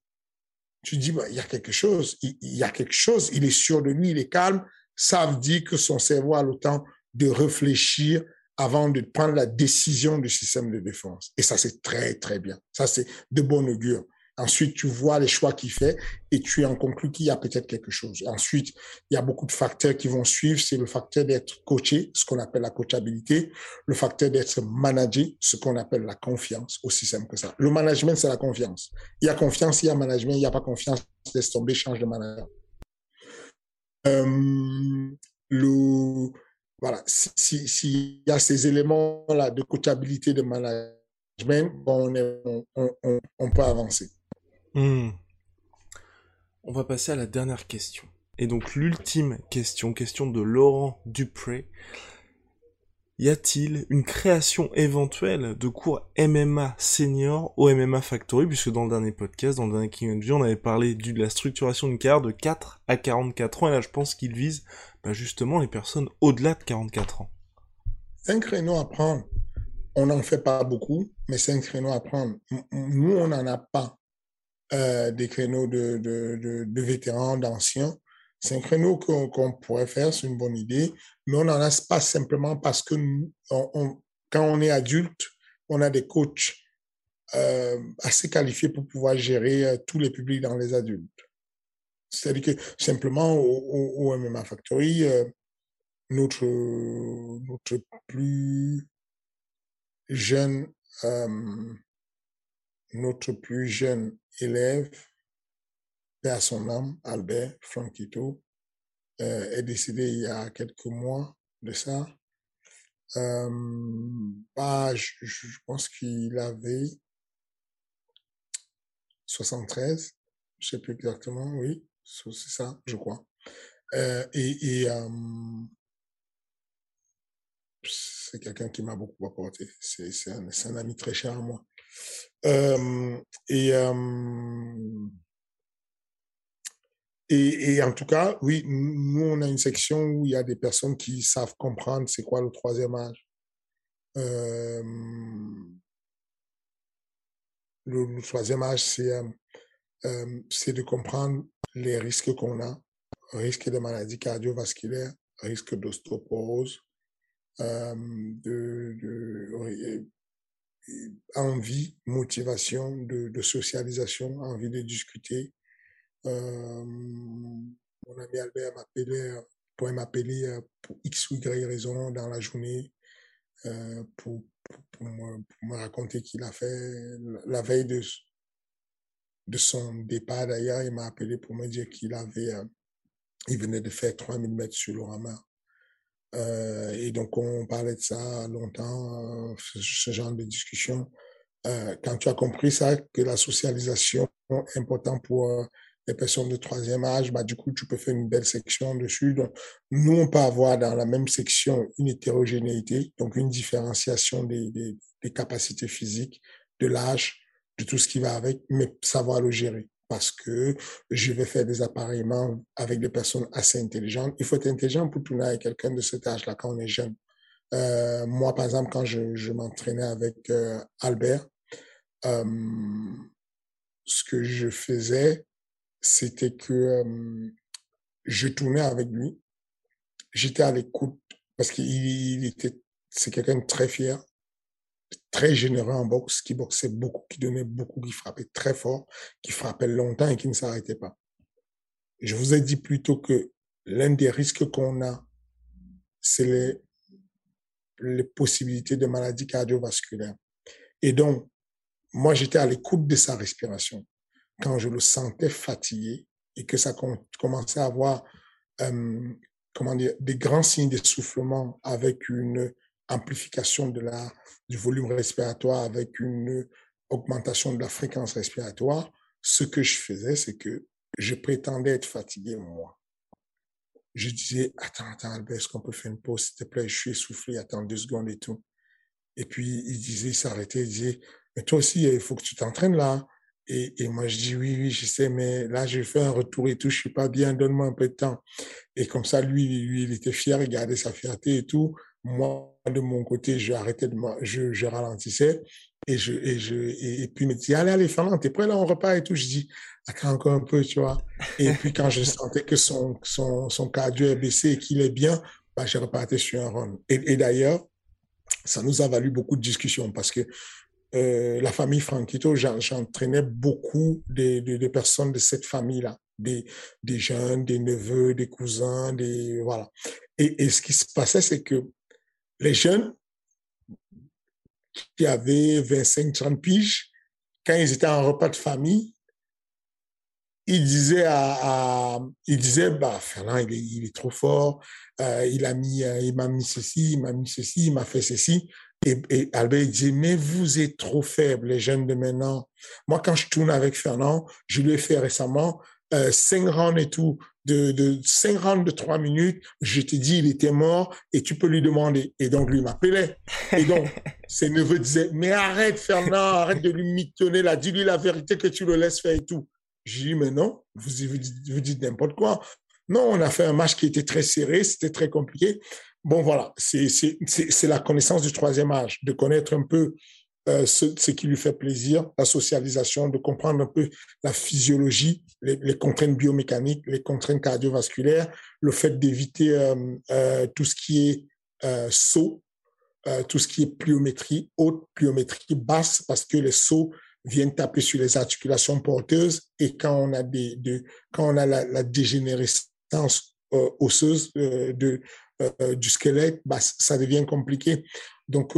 tu dis, bah, il y a quelque chose, il, il, y a quelque chose, il est sûr de lui, il est calme, ça veut dire que son cerveau a le temps de réfléchir avant de prendre la décision du système de défense. Et ça, c'est très, très bien. Ça, c'est de bon augure. Ensuite, tu vois les choix qu'il fait et tu en conclus qu'il y a peut-être quelque chose. Ensuite, il y a beaucoup de facteurs qui vont suivre. C'est le facteur d'être coaché, ce qu'on appelle la coachabilité, le facteur d'être managé, ce qu'on appelle la confiance, aussi simple que ça. Le management, c'est la confiance. Il y a confiance, il y a management, il n'y a pas confiance, laisse tomber, change de manager. Euh, le, voilà, s'il si, si y a ces éléments-là de coachabilité, de management, on, peut avancer. Mmh. On va passer à la dernière question. Et donc l'ultime question, question de Laurent Dupré. Y a-t-il une création éventuelle de cours MMA senior au MMA Factory? Puisque dans le dernier podcast, dans le dernier King View, on avait parlé de la structuration d'une carrière de 4 à 44 ans. Et là, je pense qu'il vise bah, justement les personnes au-delà de 44 ans. Un créneau à prendre. On n'en fait pas beaucoup, mais c'est un créneau à prendre. Nous, on n'en a pas euh, des créneaux de, de, vétérans, d'anciens. C'est un créneau qu'on qu pourrait faire, c'est une bonne idée, mais on n'en a pas simplement parce que quand on est adulte, on a des coachs euh, assez qualifiés pour pouvoir gérer euh, tous les publics dans les adultes. C'est-à-dire que simplement au, MMA Factory, euh, notre, notre plus jeune euh, notre plus jeune élève, à son âme, Albert Franquito, euh, est décédé il y a quelques mois de ça. Bah, je, je pense qu'il avait 73, je sais plus exactement, oui, c'est ça, je crois. Euh, et, c'est quelqu'un qui m'a beaucoup apporté. C'est un, ami très cher à moi. et, en tout cas, oui, nous, on a une section où il y a des personnes qui savent comprendre c'est quoi le troisième âge. Le, troisième âge, c'est euh, c'est de comprendre les risques qu'on a, risque de maladies cardiovasculaires, risque d'ostéoporose, euh, envie, motivation, de, socialisation, envie de discuter. Euh, mon ami Albert m'appelait, pourrait m'appeler pour X ou Y raison dans la journée pour, me, pour, me, raconter qu'il a fait la veille de, de son départ. D'ailleurs, il m'a appelé pour me dire qu'il avait, euh, il venait de faire 3000 mètres sur le ramas. Euh, et donc, on parlait de ça longtemps, euh, ce, genre de discussion. Euh, quand tu as compris ça, que la socialisation est importante pour les personnes de troisième âge, bah, du coup, tu peux faire une belle section dessus. Donc, nous, on peut avoir dans la même section une hétérogénéité, donc une différenciation des, des capacités physiques, de l'âge, de tout ce qui va avec, mais savoir le gérer. Parce que je vais faire des appareillements avec des personnes assez intelligentes. Il faut être intelligent pour tourner avec quelqu'un de cet âge-là quand on est jeune. Euh, moi, par exemple, quand je, je m'entraînais avec euh, Albert, euh, ce que je faisais, c'était que euh, je tournais avec lui. J'étais à l'écoute parce qu'il était, c'est quelqu'un de très fier, très généreux en boxe, qui boxait beaucoup, qui donnait beaucoup, qui frappait très fort, qui frappait longtemps et qui ne s'arrêtait pas. Je vous ai dit plutôt que l'un des risques qu'on a, c'est les, les possibilités de maladies cardiovasculaires. Et donc, moi, j'étais à l'écoute de sa respiration quand je le sentais fatigué et que ça commençait à avoir euh, comment dire, des grands signes d'essoufflement avec une amplification de la, du volume respiratoire, avec une augmentation de la fréquence respiratoire, ce que je faisais, c'est que je prétendais être fatigué, moi. Je disais, attends, attends, Albert, est-ce qu'on peut faire une pause, s'il te plaît? Je suis essoufflé, attends deux secondes et tout. Et puis, il disait, il s'arrêtait, il disait, mais toi aussi, il faut que tu t'entraînes là. Et, et, moi, je dis oui, oui, je sais, mais là, j'ai fait un retour et tout, je suis pas bien, donne-moi un peu de temps. Et comme ça, lui, lui, il était fier, il gardait sa fierté et tout. Moi, de mon côté, je arrêtais de je, je ralentissais. Et je, et je, et, puis me dit, allez, allez, Fernand, t'es prêt là, on repart et tout. Je dis, attends encore un peu, tu vois. Et puis quand je sentais que son, son, son cardio est baissé et qu'il est bien, bah, j'ai reparti sur un run. Et, et d'ailleurs, ça nous a valu beaucoup de discussions parce que euh, la famille Franquito, j'entraînais beaucoup de, de, de, personnes de cette famille-là, des, des jeunes, des neveux, des cousins, des voilà. Et, et ce qui se passait, c'est que les jeunes qui avaient 25, 30 piges, quand ils étaient en repas de famille, ils disaient à, ils disaient bah Fernand il est, il trop fort, euh, il a mis, euh, il m'a mis ceci, il m'a mis ceci, il m'a fait ceci. Et, Albert dit, mais vous êtes trop faibles, les jeunes de maintenant. Moi, quand je tourne avec Fernand, je lui ai fait récemment euh, cinq rounds et tout, de, de cinq rounds de trois minutes. Je te dis, il était mort et tu peux lui demander. Et donc, lui m'appelait. Et donc, ses neveux disaient, mais arrête Fernand, arrête de lui mitonner là, dis-lui la vérité que tu le laisses faire et tout. J'ai dit, mais non, vous, vous, vous dites n'importe quoi. Non, on a fait un match qui était très serré, c'était très compliqué. Bon, voilà, c'est la connaissance du troisième âge, de connaître un peu euh, ce, qui lui fait plaisir, la socialisation, de comprendre un peu la physiologie, les, contraintes biomécaniques, les contraintes cardiovasculaires, le fait d'éviter euh, euh, tout ce qui est saut, tout ce qui est pliométrie haute, pliométrie basse, parce que les sauts viennent taper sur les articulations porteuses et quand on a des, de, quand on a la, dégénérescence osseuse de du squelette, bah, ça devient compliqué. Donc,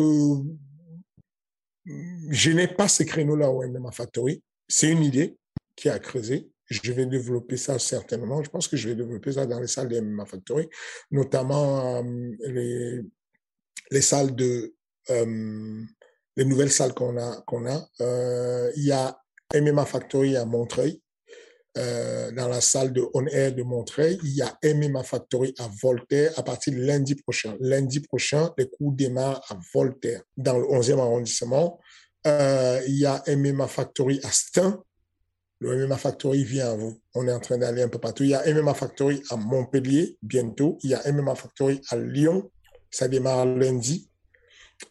je n'ai pas ces créneaux-là au MMA Factory. C'est une idée qui a creusé. Je vais développer ça certainement. Je pense que je vais développer ça dans les salles de MMA Factory, notamment euh, les, les salles de euh, les nouvelles salles qu'on a qu'on a. Euh, il y a MMA Factory à Montreuil, euh, dans la salle de On Air de Montreuil. Il y a MMA Factory à Voltaire à partir de lundi prochain. Lundi prochain, les cours démarrent à Voltaire, dans le 11e arrondissement. Euh, il y a MMA Factory à Stein. Le MMA Factory vient à vous. On est en train d'aller un peu partout. Il y a MMA Factory à Montpellier bientôt. Il y a MMA Factory à Lyon. Ça démarre lundi.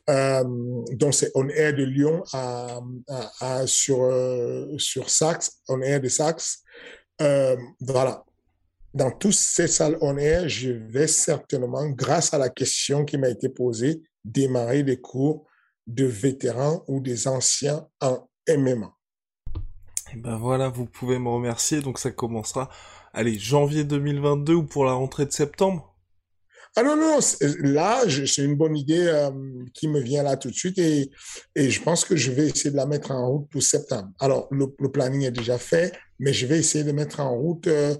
Euh, donc c'est On Air de Lyon à, sur, sur Saxe, On Air de Saxe. Euh, voilà. Dans toutes ces salles On Air, je vais certainement, grâce à la question qui m'a été posée, démarrer des cours de vétérans ou des anciens en MMA. Et ben voilà, vous pouvez me remercier. Donc ça commencera, allez, janvier 2022 ou pour la rentrée de septembre? Ah non, non, là, c'est une bonne idée euh, qui me vient là tout de suite et, et je pense que je vais essayer de la mettre en route pour septembre. Alors, le, planning est déjà fait, mais je vais essayer de mettre en route euh,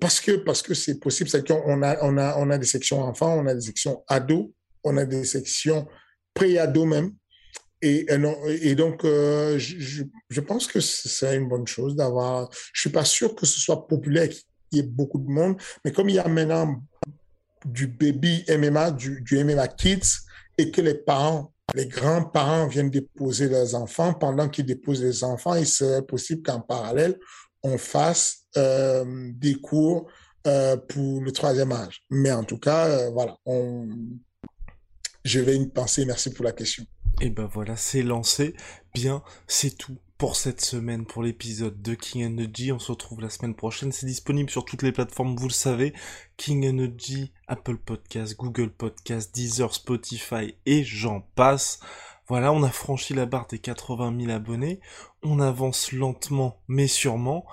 parce que parce que c'est possible. C'est qu'on a, on a, on a des sections enfants, on a des sections ados, on a des sections pré-ados même. Et, et donc, euh, je, je, pense que c'est une bonne chose d'avoir. Je suis pas sûr que ce soit populaire, qu'il y ait beaucoup de monde, mais comme il y a maintenant du baby MMA, du MMA Kids, et que les parents, les grands-parents viennent déposer leurs enfants. Pendant qu'ils déposent les enfants, il serait possible qu'en parallèle, on fasse euh, des cours euh, pour le troisième âge. Mais en tout cas, euh, voilà, je vais y penser. Merci pour la question. Et ben voilà, c'est lancé. Bien, c'est tout pour cette semaine, pour l'épisode de King Energy. On se retrouve la semaine prochaine. C'est disponible sur toutes les plateformes, vous le savez. King Energy, Apple Podcast, Google Podcast, Deezer, Spotify et j'en passe. Voilà, on a franchi la barre des 80 000 abonnés. On avance lentement, mais sûrement.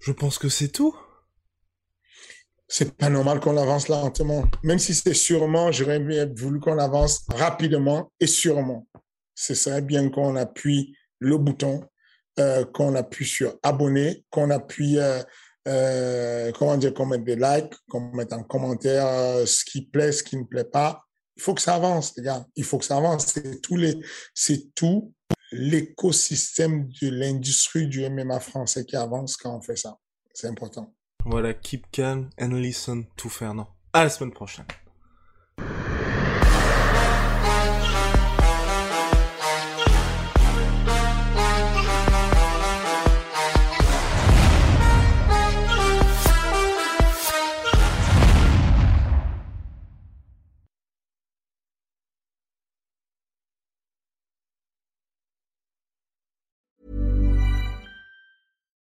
Je pense que c'est tout. C'est pas normal qu'on avance lentement. Même si c'est sûrement, j'aurais voulu qu'on avance rapidement et sûrement. Ce serait bien qu'on appuie le bouton, euh, qu'on appuie sur abonner, qu'on appuie, euh, euh, comment dire, qu'on mette des likes, qu'on mette en commentaire ce qui plaît, ce qui ne plaît pas. Il faut que ça avance, les gars. Il faut que ça avance. C'est tous les, c'est tout l'écosystème de l'industrie du MMA français qui avance quand on fait ça. C'est important. Voilà, keep calm and listen to Fernand. À la semaine prochaine.